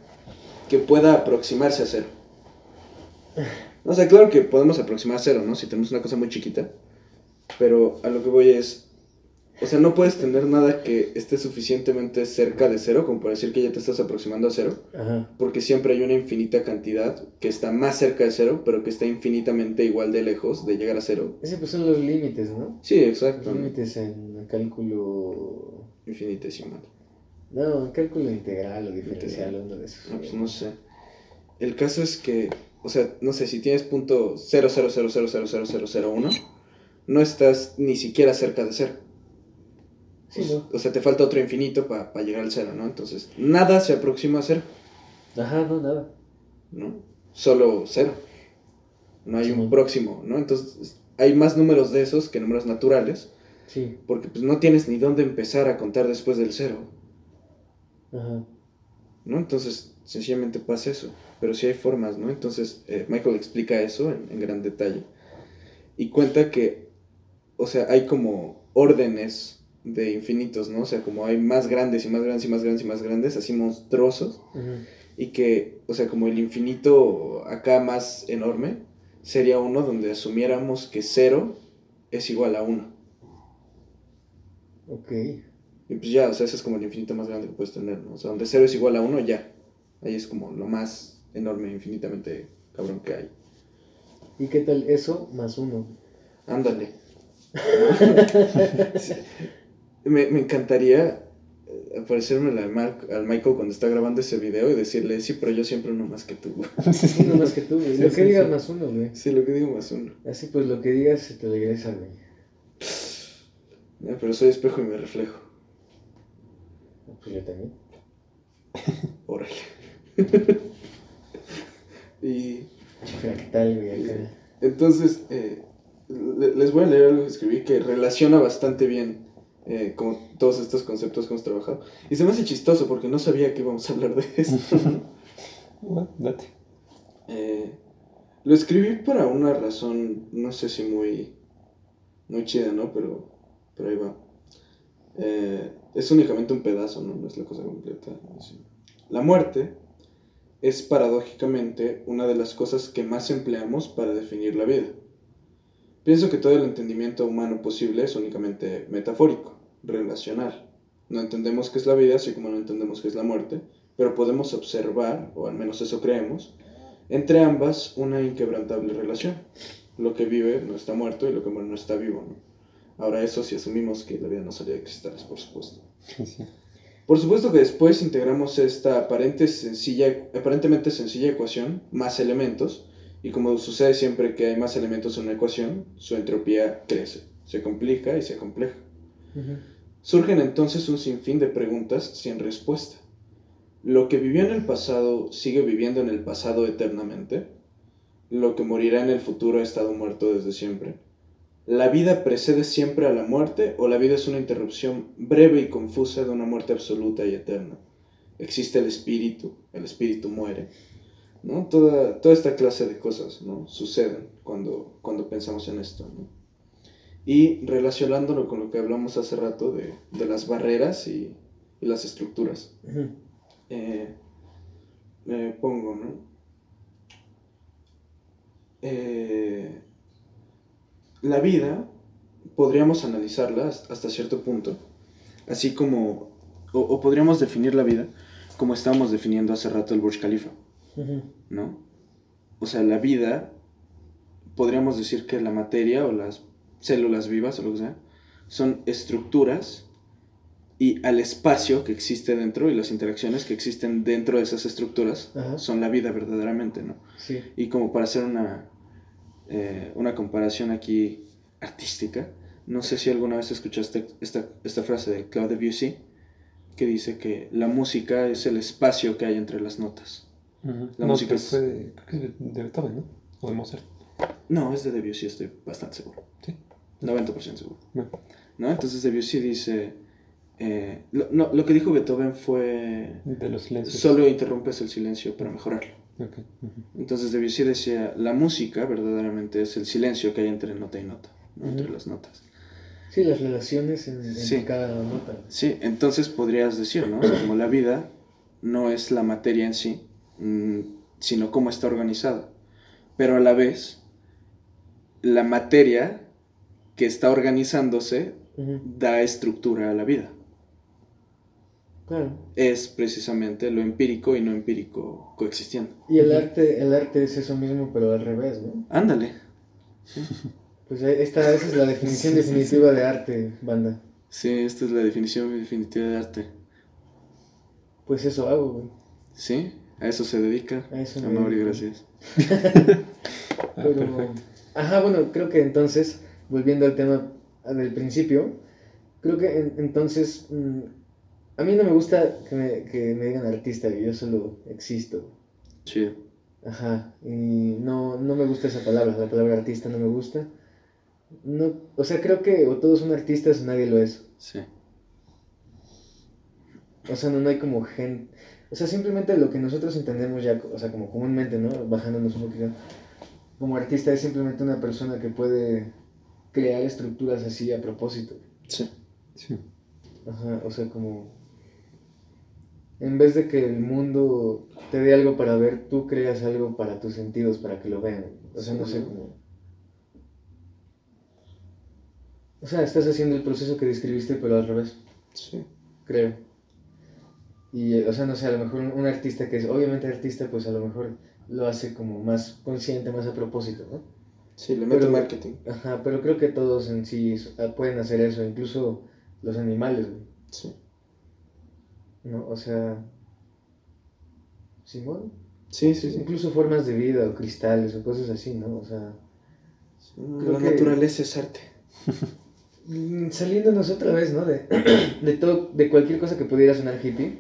que pueda aproximarse a cero. O sea, claro que podemos aproximar a cero, ¿no? Si tenemos una cosa muy chiquita. Pero a lo que voy es... O sea, no puedes tener nada que esté suficientemente cerca de cero, como para decir que ya te estás aproximando a cero, Ajá. porque siempre hay una infinita cantidad que está más cerca de cero, pero que está infinitamente igual de lejos de llegar a cero. Ese pues son los límites, ¿no? Sí, exacto. límites en cálculo... Infinitesimal. No, en cálculo integral o diferencial, uno de esos. No, pues no sé. El caso es que, o sea, no sé, si tienes punto 0.000000001, no estás ni siquiera cerca de cero. Sí, ¿no? O sea, te falta otro infinito para llegar al cero, ¿no? Entonces, nada se aproxima a cero, Ajá, no, nada. ¿no? Solo cero. No hay Sí, un ¿no? próximo, ¿no? Entonces, hay más números de esos que números naturales, Sí. porque pues no tienes ni dónde empezar a contar después del cero, Ajá. ¿no? Entonces, sencillamente pasa eso. Pero sí hay formas, ¿no? Entonces, eh, Michael explica eso en, en gran detalle. Y cuenta que, o sea, hay como órdenes de infinitos, ¿no? O sea, como hay más grandes y más grandes y más grandes y más grandes, así monstruosos. Y que, o sea, como el infinito acá más enorme, sería uno donde asumiéramos que cero es igual a uno. Ok. Y pues ya, o sea, ese es como el infinito más grande que puedes tener, ¿no? O sea, donde cero es igual a uno, ya. Ahí es como lo más enorme, infinitamente cabrón que hay. ¿Y qué tal eso más uno? Ándale. Sí. me, me encantaría eh, aparecerme al, Michael cuando está grabando ese video y decirle, sí, pero yo siempre uno más que tú. güey". Uno más que tú, güey. Sí, Lo sí, que digas sí. más uno, güey. Sí, lo que digo más uno. Así pues lo que digas se te regresa, güey. Eh, pero soy espejo y me reflejo. Pues yo también. Órale. y Fractal, güey, acá. entonces, eh, le- les voy a leer algo que escribí que relaciona bastante bien eh, con todos estos conceptos que hemos trabajado. Y se me hace chistoso porque no sabía que íbamos a hablar de esto. Bueno, date. Eh, lo escribí para una razón, no sé si muy, muy chida, ¿no? Pero, pero ahí va. Eh, es únicamente un pedazo, ¿no? No es la cosa completa. La muerte es paradójicamente una de las cosas que más empleamos para definir la vida. Pienso que todo el entendimiento humano posible es únicamente metafórico, relacional. No entendemos qué es la vida, así como no entendemos qué es la muerte, pero podemos observar, o al menos eso creemos, entre ambas una inquebrantable relación. Lo que vive no está muerto y lo que muere no está vivo, ¿no? Ahora eso si asumimos que la vida no salía de cristales, por supuesto. Sí. Por supuesto que después integramos esta aparente sencilla, aparentemente sencilla ecuación, más elementos, y como sucede siempre que hay más elementos en una ecuación, su entropía crece, se complica y se compleja. Surgen entonces un sinfín de preguntas sin respuesta. ¿Lo que vivió en el pasado sigue viviendo en el pasado eternamente? ¿Lo que morirá en el futuro ha estado muerto desde siempre? ¿La vida precede siempre a la muerte o la vida es una interrupción breve y confusa de una muerte absoluta y eterna? ¿Existe el espíritu? ¿El espíritu muere? ¿No? Toda, toda esta clase de cosas ¿no? suceden cuando, cuando pensamos en esto. Y relacionándolo con lo que hablamos hace rato de, las barreras y, las estructuras. Eh, me pongo, ¿no? Eh, la vida podríamos analizarla hasta cierto punto, así como, o, podríamos definir la vida como estábamos definiendo hace rato el Burj Khalifa, ¿no? O sea, la vida, podríamos decir que la materia o las células vivas o lo que sea, son estructuras y al espacio que existe dentro y las interacciones que existen dentro de esas estructuras son la vida verdaderamente, ¿no? Sí. Y como para hacer una, eh, una comparación aquí artística. No sé si alguna vez escuchaste esta, esta frase de Claude Debussy, que dice que la música es el espacio que hay entre las notas. La música es... de, Beethoven, ¿no? O de Mozart. No, es de Debussy, estoy bastante seguro. Sí. 90% seguro. ¿No? Entonces Debussy dice... Eh, lo, lo, que dijo Beethoven fue... De los silencios. Solo interrumpes el silencio para mejorarlo. Entonces Debussy decía, la música verdaderamente es el silencio que hay entre nota y nota, entre las notas. Sí, las relaciones en, cada nota. Sí, entonces podrías decir, ¿no? como la vida no es la materia en sí, mm, sino cómo está organizada. Pero a la vez, la materia que está organizándose da estructura a la vida es precisamente lo empírico y no empírico coexistiendo. Y el arte, el arte es eso mismo, pero al revés, ¿no? Ándale. Pues esta, esa es la definición definitiva de arte, banda. Sí, esta es la definición definitiva de arte. Pues eso hago, güey. Sí, a eso se dedica. A eso Amor y gracias. pero, ajá, bueno, creo que entonces, volviendo al tema del principio, creo que entonces mm, a mí no me gusta que me, que me digan artista, yo solo existo. Sí. Ajá, y no, no me gusta esa palabra, la palabra artista no me gusta. No, o sea, creo que o todos son artistas o nadie lo es. Sí. O sea, no, no hay como gente... O sea, simplemente lo que nosotros entendemos ya, o sea, como comúnmente, ¿no? Bajándonos un poquito. Como artista es simplemente una persona que puede crear estructuras así a propósito. Sí. Sí. Ajá, o sea, como en vez de que el mundo te dé algo para ver, tú creas algo para tus sentidos, para que lo vean. O sea, no sé cómo... O sea, estás haciendo el proceso que describiste, pero al revés. Sí. Creo. Y, o sea, no sé, a lo mejor un, artista que es obviamente artista, pues a lo mejor lo hace como más consciente, más a propósito, ¿no? Sí, le mete marketing. Ajá, pero creo que todos en sí pueden hacer eso, incluso los animales, Sí. ¿no? O sea, Simón. Sí, sí, sí. Incluso formas de vida o cristales o cosas así, ¿no? O sea, la naturaleza es arte. Mm, saliéndonos otra vez, ¿no? De, de, todo, de cualquier cosa que pudiera sonar hippie.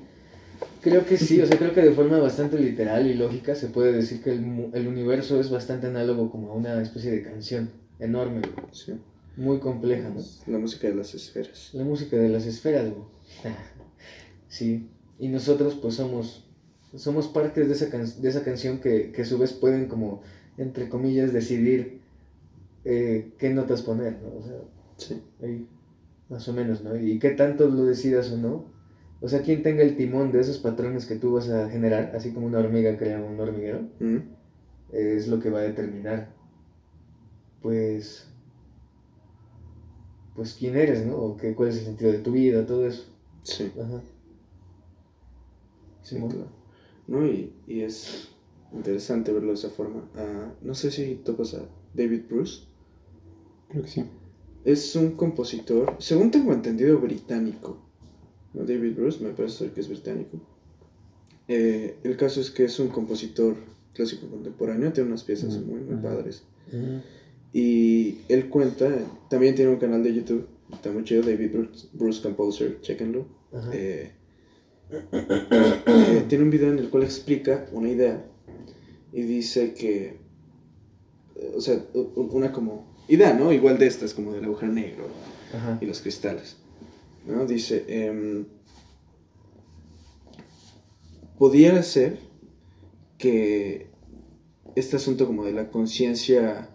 Creo que sí, o sea, creo que de forma bastante literal y lógica se puede decir que el, el universo es bastante análogo como a una especie de canción enorme, Sí. Muy compleja, ¿no? La música de las esferas. La música de las esferas, güey. Sí, y nosotros pues somos, somos parte de esa, de esa canción que, que a su vez pueden como, entre comillas, decidir eh, qué notas poner, ¿no? O sea, sí. ahí, más o menos, ¿no? Y qué tanto lo decidas o no. O sea, quien tenga el timón de esos patrones que tú vas a generar, así como una hormiga crea un hormiguero, es lo que va a determinar, pues, pues quién eres, ¿no? O qué, cuál es el sentido de tu vida, todo eso. Sí. Ajá. Sí, ¿No? Y, y, es interesante verlo de esa forma. Uh, no sé si topas a David Bruce. Creo que sí. Es un compositor, según tengo entendido, británico. David Bruce, me parece ser que es británico. Eh, el caso es que es un compositor clásico contemporáneo, tiene unas piezas Ujú, muy, muy ujú. padres. Ujú. Y él cuenta, también tiene un canal de YouTube, está muy chido, David Bruce, Bruce Composer, chequenlo. Eh, eh, tiene un video en el cual explica una idea y dice que, o sea, una como idea, ¿no? Igual de estas, como del agujero negro Ajá. y los cristales, ¿no? Dice, em, pudiera ser que este asunto como de la conciencia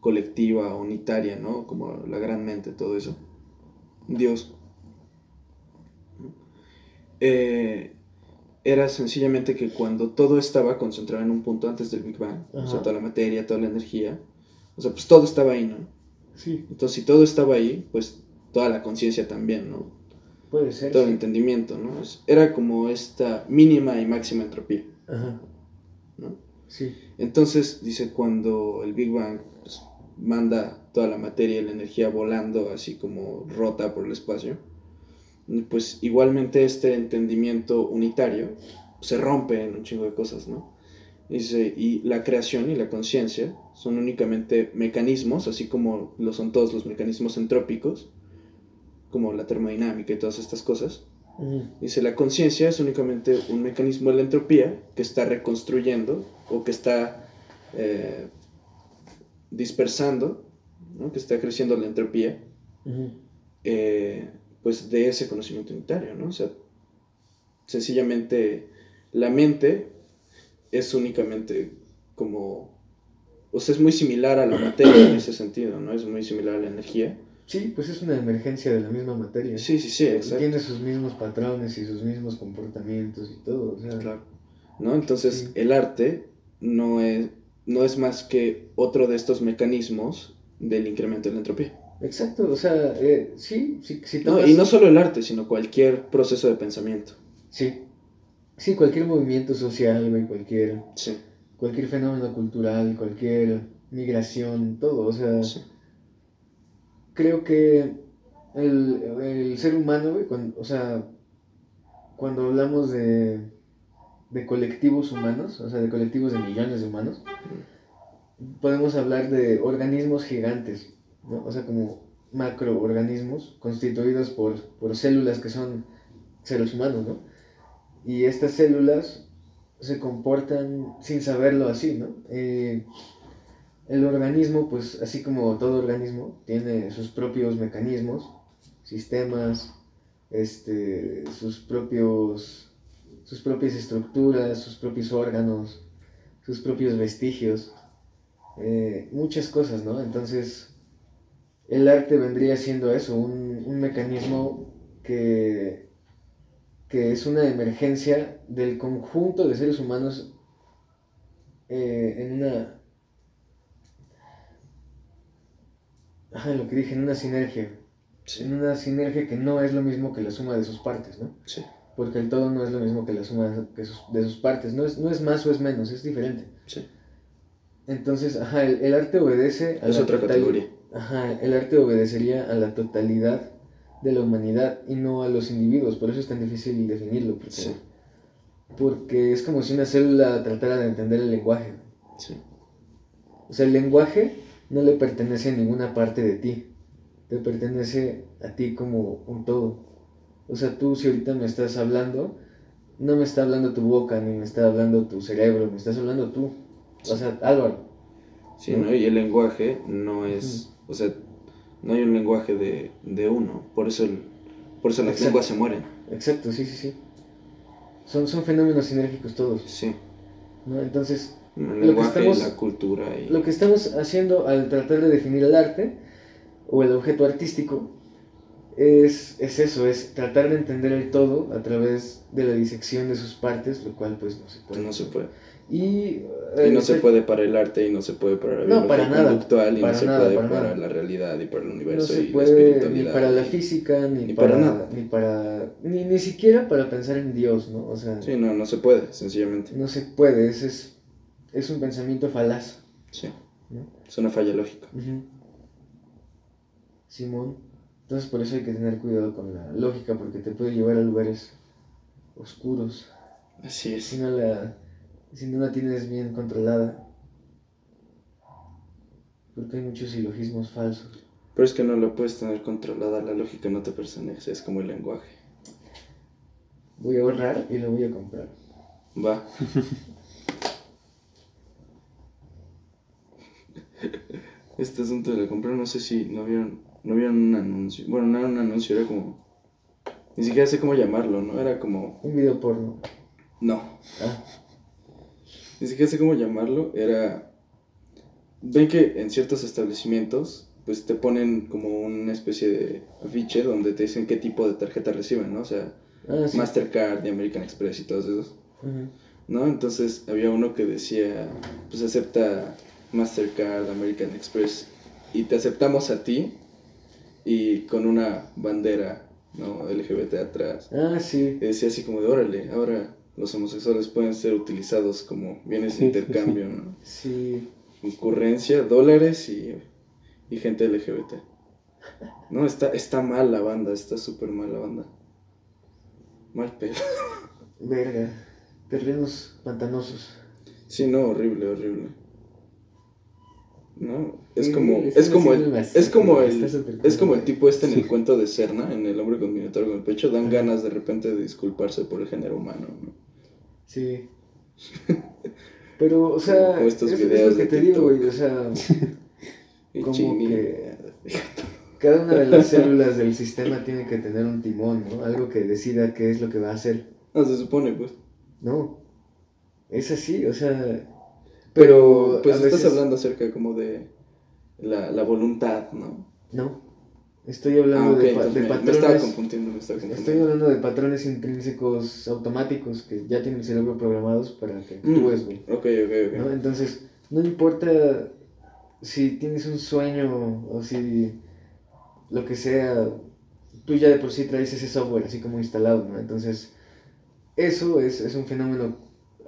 colectiva, unitaria, ¿no? Como la gran mente, todo eso. Dios. Eh, era sencillamente que cuando todo estaba concentrado en un punto antes del Big Bang, o sea, toda la materia, toda la energía, o sea, pues todo estaba ahí, ¿no? Sí, Entonces, si todo estaba ahí, pues toda la conciencia también, ¿no? puede ser. Todo el entendimiento, ¿no? Era como esta mínima y máxima entropía, Ajá. ¿no? Sí. Entonces, dice, cuando el Big Bang pues, manda toda la materia y la energía volando así como rota por el espacio, pues igualmente este entendimiento unitario se rompe en un chingo de cosas, ¿no? Dice, y la creación y la conciencia son únicamente mecanismos, así como lo son todos los mecanismos entrópicos, como la termodinámica y todas estas cosas. Dice, la conciencia es únicamente un mecanismo de la entropía que está reconstruyendo o que está eh, dispersando, ¿no? que está creciendo la entropía, eh, pues de ese conocimiento unitario, ¿no? O sea, sencillamente la mente es únicamente como, o sea, es muy similar a la materia en ese sentido, ¿no? Es muy similar a la energía. Sí, pues es una emergencia de la misma materia. Sí, sí, sí, exacto. Tiene sus mismos patrones y sus mismos comportamientos y todo. O sea, Claro. ¿no? Entonces, Sí. el arte no es, no es más que otro de estos mecanismos del incremento de la entropía. Exacto, o sea, eh, sí, sí, si No, y no solo el arte, sino cualquier proceso de pensamiento. Sí. Sí, cualquier movimiento social, güey, cualquier, Sí, cualquier fenómeno cultural, cualquier migración, todo. O sea, sí. Creo que el, el ser humano, cuando, o sea, cuando hablamos de, de colectivos humanos, o sea, de colectivos de millones de humanos, podemos hablar de organismos gigantes, ¿no? O sea, como macroorganismos constituidos por, por células que son seres humanos, ¿no? Y estas células se comportan sin saberlo así, ¿no? Eh, el organismo, pues así como todo organismo, tiene sus propios mecanismos, sistemas, este, sus propios, sus propias estructuras, sus propios órganos, sus propios vestigios, eh, muchas cosas, ¿no? Entonces, el arte vendría siendo eso, un, mecanismo que, que es una emergencia del conjunto de seres humanos eh, en una... Ajá, lo que dije, en una sinergia. Sí, En una sinergia que no es lo mismo que la suma de sus partes, ¿no? sí, Porque el todo no es lo mismo que la suma que sus- de sus partes. No es, no es más o es menos, es diferente. sí. Entonces, ajá, el, el arte obedece a Es la otra categoría. Ajá, el arte obedecería a la totalidad de la humanidad y no a los individuos. Por eso es tan difícil definirlo. Porque, Sí. porque es como si una célula tratara de entender el lenguaje. Sí, O sea, el lenguaje no le pertenece a ninguna parte de ti. Te pertenece a ti como un todo. O sea, tú si ahorita me estás hablando, no me está hablando tu boca, ni me está hablando tu cerebro, me estás hablando tú. O sea, Álvaro. sí, ¿no? Y el lenguaje no es, o sea, no hay un lenguaje de, de uno, por eso, el, por eso las Exacto. lenguas se mueren. Exacto, sí, sí, sí. Son, son fenómenos sinérgicos todos. Sí, ¿no? Entonces, el que lenguaje, estamos- la cultura y... lo que estamos haciendo al tratar de definir el arte o el objeto artístico es, es eso, es tratar de entender el todo a través de la disección de sus partes, lo cual pues no se puede. no se puede. Y, Y no eh, se puede para el arte, y no se puede para la No, para nada, conductual, y para no se nada, puede para para, la realidad, y para el no universo, se y la puede ni espiritualidad. para la física, ni, ni para, para nada. ni para, ni, ni siquiera para pensar en Dios, ¿no? O sea, Sí, no, no se puede, sencillamente. no se puede, es, es, es un pensamiento falaz, Sí, ¿no? es una falla lógica. Simón. Entonces por eso hay que tener cuidado con la lógica porque te puede llevar a lugares oscuros. Así es. Si no la, si no la tienes bien controlada. Porque hay muchos silogismos falsos. Pero es que no la puedes tener controlada, la lógica no te pertenece, es como el lenguaje. Voy a ahorrar y lo voy a comprar. Va. Este asunto de la compra, no sé si no vieron, no vieron un anuncio. Bueno, no era un anuncio, era como. Ni siquiera sé cómo llamarlo, ¿no? Era como. Un video porno. No. Ah, Ni siquiera sé cómo llamarlo. Era. Ven que en ciertos establecimientos, pues te ponen como una especie de afiche donde te dicen qué tipo de tarjeta reciben, ¿no? O sea, ah sí. Mastercard y American Express y todos esos. ¿no? Entonces había uno que decía, pues acepta Mastercard, American Express y te aceptamos a ti y con una bandera, ¿no? LGBT atrás. Ah, sí. Y decía así como de, órale, ahora los homosexuales pueden ser utilizados como bienes de intercambio, ¿no? Sí. Concurrencia, dólares y, y gente LGBT. No, está, está mal la banda, está súper mal la banda. Mal pedo. Verga. Terrenos pantanosos. Sí, no, horrible, horrible. No, es como, es como el, es como el, es como el tipo este en el cuento de Cerna, en El hombre con minotauro con el pecho, dan Ajá. ganas de repente de disculparse por el género humano, ¿no? Sí. Pero, o sea, Como estos es, lo que de te digo, güey, o sea, como que cada una de las células del sistema tiene que tener un timón, ¿no? Algo que decida qué es lo que va a hacer. No, se supone, pues. No, es así, o sea, Pero, pues a estás veces- hablando acerca como de la, la voluntad, ¿no? No, estoy hablando Ah, de, de me, me patrones. estaba confundiendo, me estaba Estoy confundiendo. hablando de patrones intrínsecos automáticos que ya tienen el cerebro programados para que Mm. actúes, güey. Ok, ok, ¿no? ok. Entonces, no importa si tienes un sueño o si lo que sea, tú ya de por sí traes ese software así como instalado, ¿no? Entonces, eso es, es un fenómeno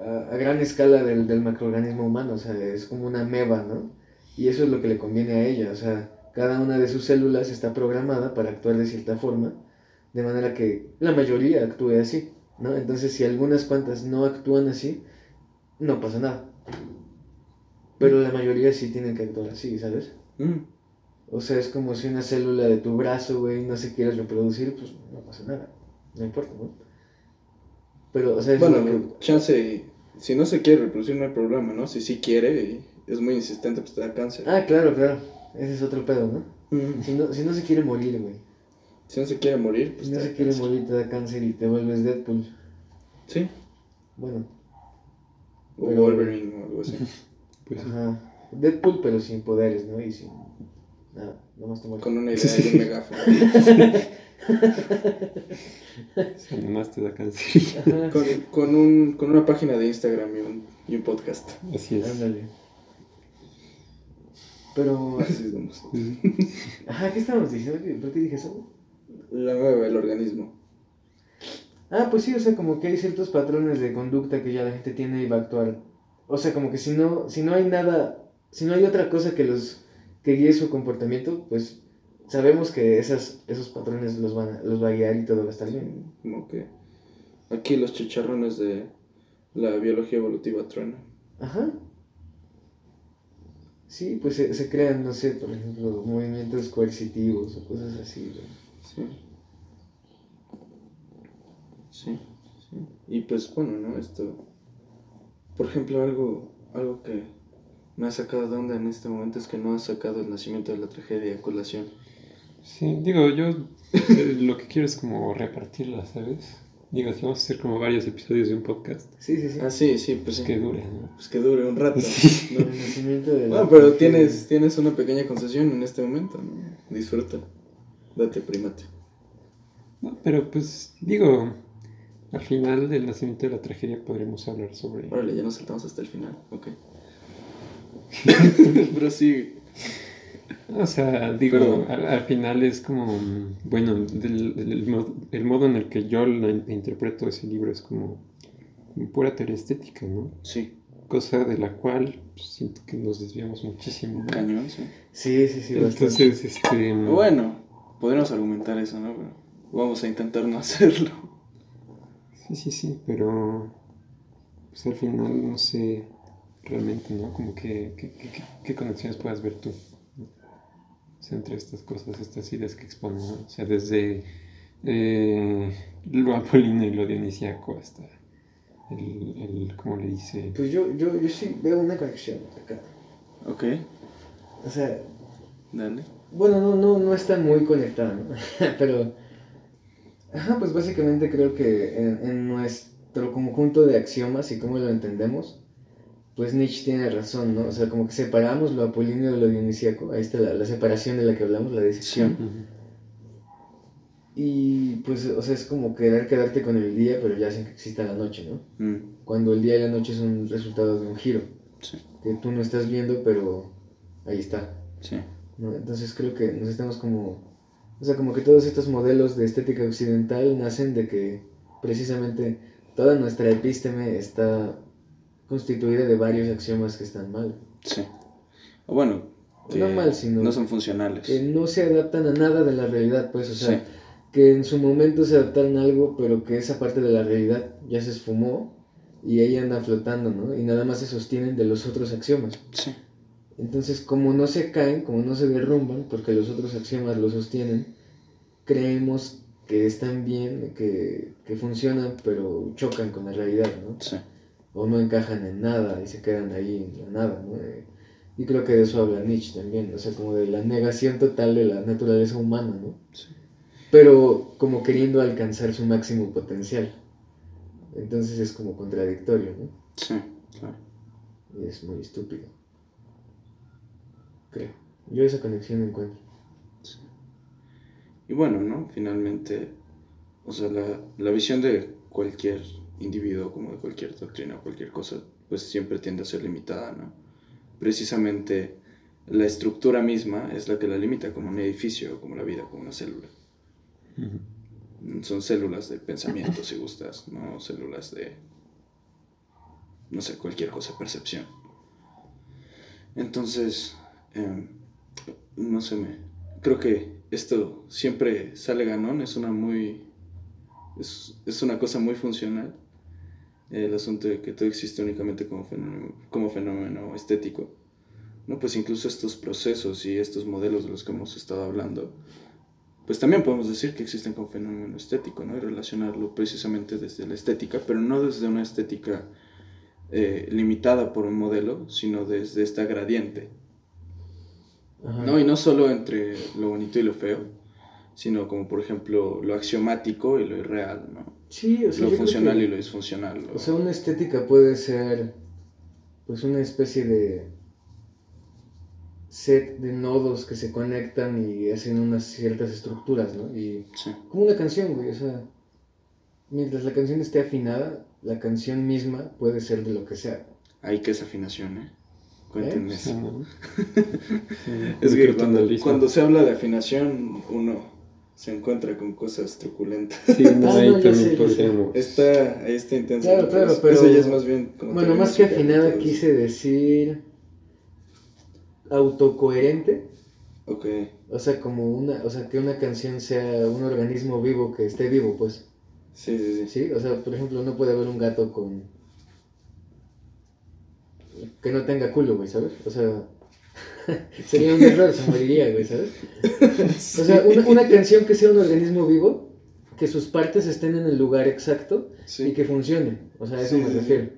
a, a gran escala del, del macroorganismo humano, o sea, es como una meba, ¿no? Y eso es lo que le conviene a ella, o sea, cada una de sus células está programada para actuar de cierta forma, de manera que la mayoría actúe así, ¿no? Entonces, si algunas cuantas no actúan así, no pasa nada. Pero la mayoría sí tienen que actuar así, ¿sabes? Mm, O sea, es como si una célula de tu brazo, güey, no se quiere reproducir, pues no pasa nada. No importa, ¿no? Pero, o sea, es Bueno, que... chance, si no se quiere reproducir no hay problema, ¿no? Si sí quiere y es muy insistente, pues te da cáncer. Ah, claro, claro. Ese es otro pedo, ¿no? Mm. Si no, si no se quiere morir, güey. Si no se quiere morir, pues Si no te se da quiere cáncer. morir, te da cáncer y te vuelves Deadpool. Sí, Bueno, o Pero- Wolverine o algo así. Pues, ajá. Deadpool, pero sin poderes, ¿no? Y sin... Nada, nomás te. Con una idea y un megáfono. si nomás te da cáncer. Ajá, Con, con, un, con una página de Instagram y un, y un podcast. Así es. ándale. Pero... Así somos. Ajá, ¿qué estábamos diciendo? ¿Por qué dije eso? La nueva, el organismo. Ah, pues sí, o sea, como que hay ciertos patrones de conducta que ya la gente tiene y va a actuar. O sea, como que si no, si no hay nada, si no hay otra cosa que los que guíe su comportamiento, pues sabemos que esas, esos patrones los van los va a guiar y todo va a estar bien. Como que aquí los chicharrones de la biología evolutiva truenan. Ajá. Sí, pues se, se crean, no sé, por ejemplo, movimientos coercitivos o cosas así. Sí, sí. Y pues bueno, ¿no? Esto. Por ejemplo, algo, algo que me ha sacado de onda en este momento es que no ha sacado el nacimiento de la tragedia a colación. Sí, digo, yo eh, lo que quiero es como repartirla, ¿sabes? Digo, si vamos a hacer como varios episodios de un podcast, Sí, sí, sí. Ah, sí, sí, pues pues sí. que dure, ¿no? Pues que dure un rato. Sí. ¿no? De Bueno, pero tienes, tienes una pequeña concesión en este momento, ¿no? Disfruta. Date primate. No, pero pues digo, al final del nacimiento de la tragedia podremos hablar sobre... Órale, ya nos saltamos hasta el final. Ok. pero sí. O sea, digo, al, al final es como, bueno, del- del- el, mo- el modo en el que yo la in- interpreto ese libro es como, como pura teoría estética, ¿no? Sí. Cosa de la cual pues, siento que nos desviamos muchísimo. ¿no? Cañón, sí. Sí, sí, sí, bastante. Entonces, este... Bueno, podríamos argumentar eso, ¿no? Pero vamos a intentar no hacerlo. Sí, sí, sí, pero pues al final no sé realmente, ¿no? Como que, que- que- que- qué conexiones puedas ver tú entre estas cosas, estas ideas que exponen, ¿no? O sea, desde eh, lo apolíneo y lo dionisiaco hasta el, el ¿cómo le dice? Pues yo, yo, yo sí veo una conexión acá. Ok, O sea, dale. bueno, no, no, no está muy conectada, ¿no? Pero, ajá, pues básicamente creo que en, en nuestro conjunto de axiomas y cómo lo entendemos, pues Nietzsche tiene razón, ¿no? O sea, como que separamos lo apolíneo de lo dionisíaco, ahí está la, la separación de la que hablamos, la disección. Ujú. Y pues, o sea, es como querer quedarte con el día, pero ya sin que exista la noche, ¿no? Mm, Cuando el día y la noche son resultado de un giro, sí, que tú no estás viendo, pero ahí está. sí, ¿no? Entonces creo que nos estamos como... O sea, como que todos estos modelos de estética occidental nacen de que precisamente toda nuestra epísteme está constituida de varios axiomas que están mal. sí. O bueno, que No mal, sino no son funcionales. que no se adaptan a nada de la realidad, pues, o sea, Sí. que en su momento se adaptaron a algo, pero que esa parte de la realidad ya se esfumó y ahí anda flotando, ¿no? Y nada más se sostienen de los otros axiomas. Sí, Entonces, como no se caen, como no se derrumban, porque los otros axiomas los sostienen, creemos que están bien, que, que funcionan, pero chocan con la realidad, ¿no? sí, O no encajan en nada y se quedan ahí en la nada, ¿no? Eh, Y creo que de eso habla Nietzsche también, o sea, como de la negación total de la naturaleza humana, ¿no? sí. Pero como queriendo alcanzar su máximo potencial. Entonces es como contradictorio, ¿no? Sí, claro. Y es muy estúpido. Creo. Yo esa conexión encuentro. Y bueno, ¿no? Finalmente, o sea, la, la visión de cualquier individuo, como de cualquier doctrina o cualquier cosa, pues siempre tiende a ser limitada, ¿no? Precisamente la estructura misma es la que la limita, como un edificio, como la vida, como una célula. Son células de pensamiento, si gustas, no células de, no sé, cualquier cosa, percepción. Entonces, em, no sé, me, creo que esto siempre sale ganón, es una muy, es, es una cosa muy funcional. El asunto de que todo existe únicamente como fenómeno, como fenómeno estético. ¿no? Pues incluso estos procesos y estos modelos de los que hemos estado hablando, pues también podemos decir que existen como fenómeno estético, ¿no? Y relacionarlo precisamente desde la estética, pero no desde una estética eh, limitada por un modelo, sino desde esta gradiente, Ajá. ¿no? Y no solo entre lo bonito y lo feo, sino como por ejemplo lo axiomático y lo irreal, ¿no? Sí, o sea, Lo funcional que- y lo disfuncional. lo- O sea, una estética puede ser pues una especie de set de nodos que se conectan y hacen unas ciertas estructuras, ¿no? Y Sí, como una canción, güey, o sea, mientras la canción esté afinada, la canción misma puede ser de lo que sea. ahí que es afinación, ¿eh? Cuéntenme Sí, eso. Sí, Es que cuando se habla de afinación, uno se encuentra con cosas truculentas. Sí, no, Ah, ahí no, también sé, podríamos... Está, ahí está intenso. Claro, claro, pero- Eso ya es más bien como... Bueno, más que afinada quise decir autocoherente, Ok, o sea, como una, o sea, que una canción sea un organismo vivo que esté vivo, pues. sí, sí, sí. Sí, o sea, por ejemplo, no puede haber un gato con. que no tenga culo, güey, ¿sabes? O sea. sería un error, se moriría, güey, ¿sabes? O sea, una, una canción que sea un organismo vivo, que sus partes estén en el lugar exacto Sí. y que funcione. O sea, a eso Sí, me refiero.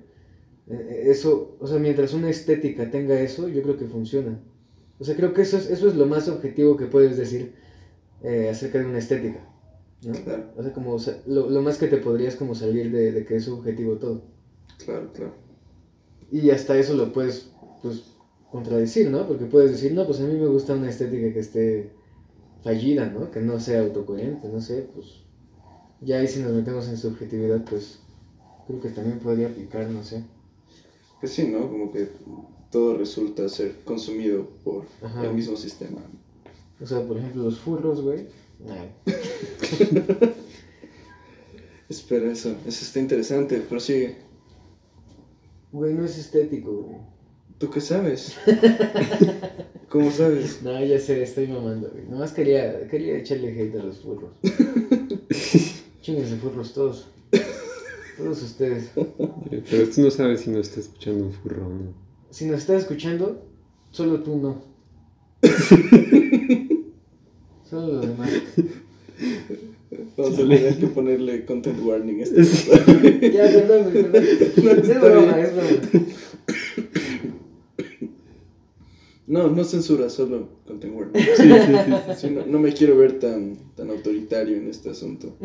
Eh, Eso, o sea, mientras una estética tenga eso, yo creo que funciona. O sea, creo que eso es, eso es lo más objetivo que puedes decir eh, acerca de una estética. ¿no? Claro, O sea, como o sea, lo, lo más que te podrías como salir de, de que es subjetivo todo. claro, claro. Y hasta eso lo puedes, pues, contradecir, ¿no? Porque puedes decir, no, pues a mí me gusta una estética que esté fallida, ¿no? Que no sea autocoherente, no sé, pues... Ya ahí si nos metemos en subjetividad, pues creo que también podría aplicar, no sé. Pues sí, ¿no? Como que todo resulta ser consumido por Ajá. el mismo sistema. O sea, por ejemplo, los furros, güey. Espera, eso, eso está interesante, prosigue. Güey, no es estético, güey. ¿Tú qué sabes? ¿Cómo sabes? No, ya sé, estoy mamando, güey. Nomás quería, quería echarle hate a los furros. Chinguense furros todos. Todos ustedes. Pero tú no sabes si no está escuchando un furro o no. Si nos estás escuchando, solo tú no. Solo los demás. Vamos a tener que ponerle content warning a este. Ya, perdón, perdón. No, es está broma, bien. es broma. No, no censura, solo content warning. Sí, sí, sí. Sí, no, no me quiero ver tan, tan autoritario en este asunto.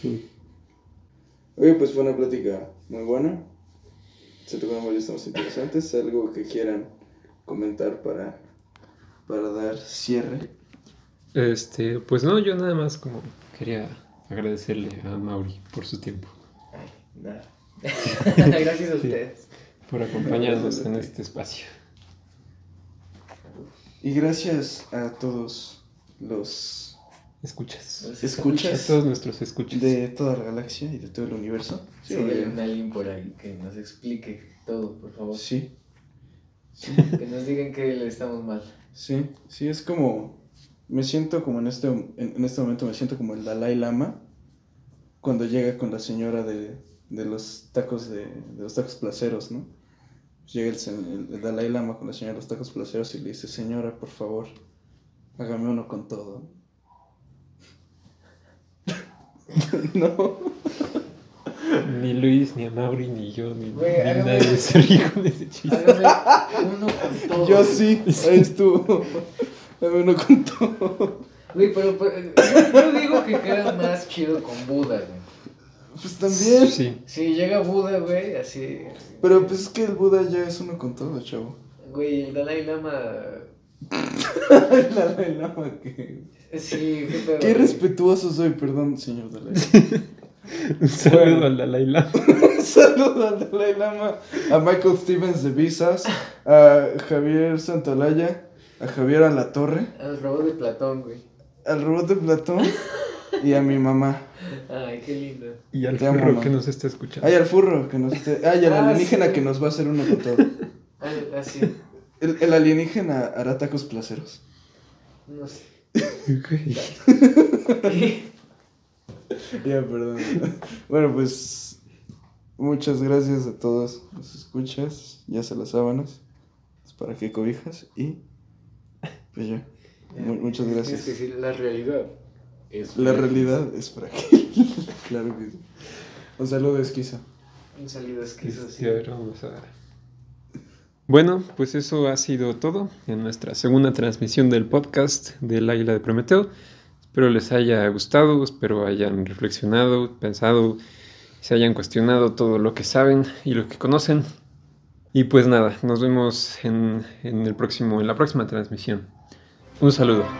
sí. Oye, pues fue una plática muy buena. Se tocaron varios temas interesantes. ¿Algo que quieran comentar para, para dar cierre? Este, pues no, yo nada más como quería agradecerle a Mauri por su tiempo, Nada. Gracias a ustedes. por acompañarnos en este espacio. Y gracias a todos los Escuchas. Los A escuchas todos nuestros escuchas. de toda la galaxia y de todo el universo. Sí, hay un alguien por ahí que nos explique todo, por favor. Sí, sí, Que nos digan que le estamos mal. sí, sí, es como, me siento como en este, en, en este momento me siento como el Dalai Lama cuando llega con la señora de, de los tacos de, de los tacos placeros, ¿no? Llega el, el- el Dalai Lama con la señora de los tacos placeros y le dice, señora, por favor, hágame uno con todo. no. Ni Luis, ni a Mauri, ni yo, ni, Güey, ni hágame- nadie se con ese chiste. Hágame uno con todo. Yo sí, ahí estuvo. Hágame uno con todo. Güey, pero, pero, yo, yo digo que queda más chido con Buda, güey. Pues también. Sí. Si llega Buda, güey, así. Pero pues es que el Buda ya es uno con todo, chavo. Güey, el Dalai Lama. El Dalai Lama, que... Sí, qué pedo. Qué respetuoso soy, perdón, señor Dalai Un saludo al Dalai Lama. Un saludo al Dalai Lama, a Michael Stevens de Visas, a Javier Santolaya, a Javier Alatorre, Al robot de Platón, güey. Al robot de Platón y a mi mamá. Ay, qué lindo. Y al Te furro que nos está escuchando. Ay, al furro que nos esté... Ay, al Ah, alienígena sí. que nos va a hacer uno con todo. Ah, Así. El, el alienígena hará tacos placeros. No sé. Ya, perdón. Bueno, pues muchas gracias a todos los escuchas, ya se las sábanas, es para que cobijas y pues ya. Mu- muchas gracias. que decir la realidad. Es La realidad es frágil. claro que sí. Un saludo esquizo. Un salido esquizo, sí. A ver, vamos a... Bueno, pues eso ha sido todo en nuestra segunda transmisión del podcast del Águila de Prometeo. Espero les haya gustado, espero hayan reflexionado, pensado, se hayan cuestionado todo lo que saben y lo que conocen. Y pues nada, nos vemos en, en el próximo, en la próxima transmisión. Un saludo.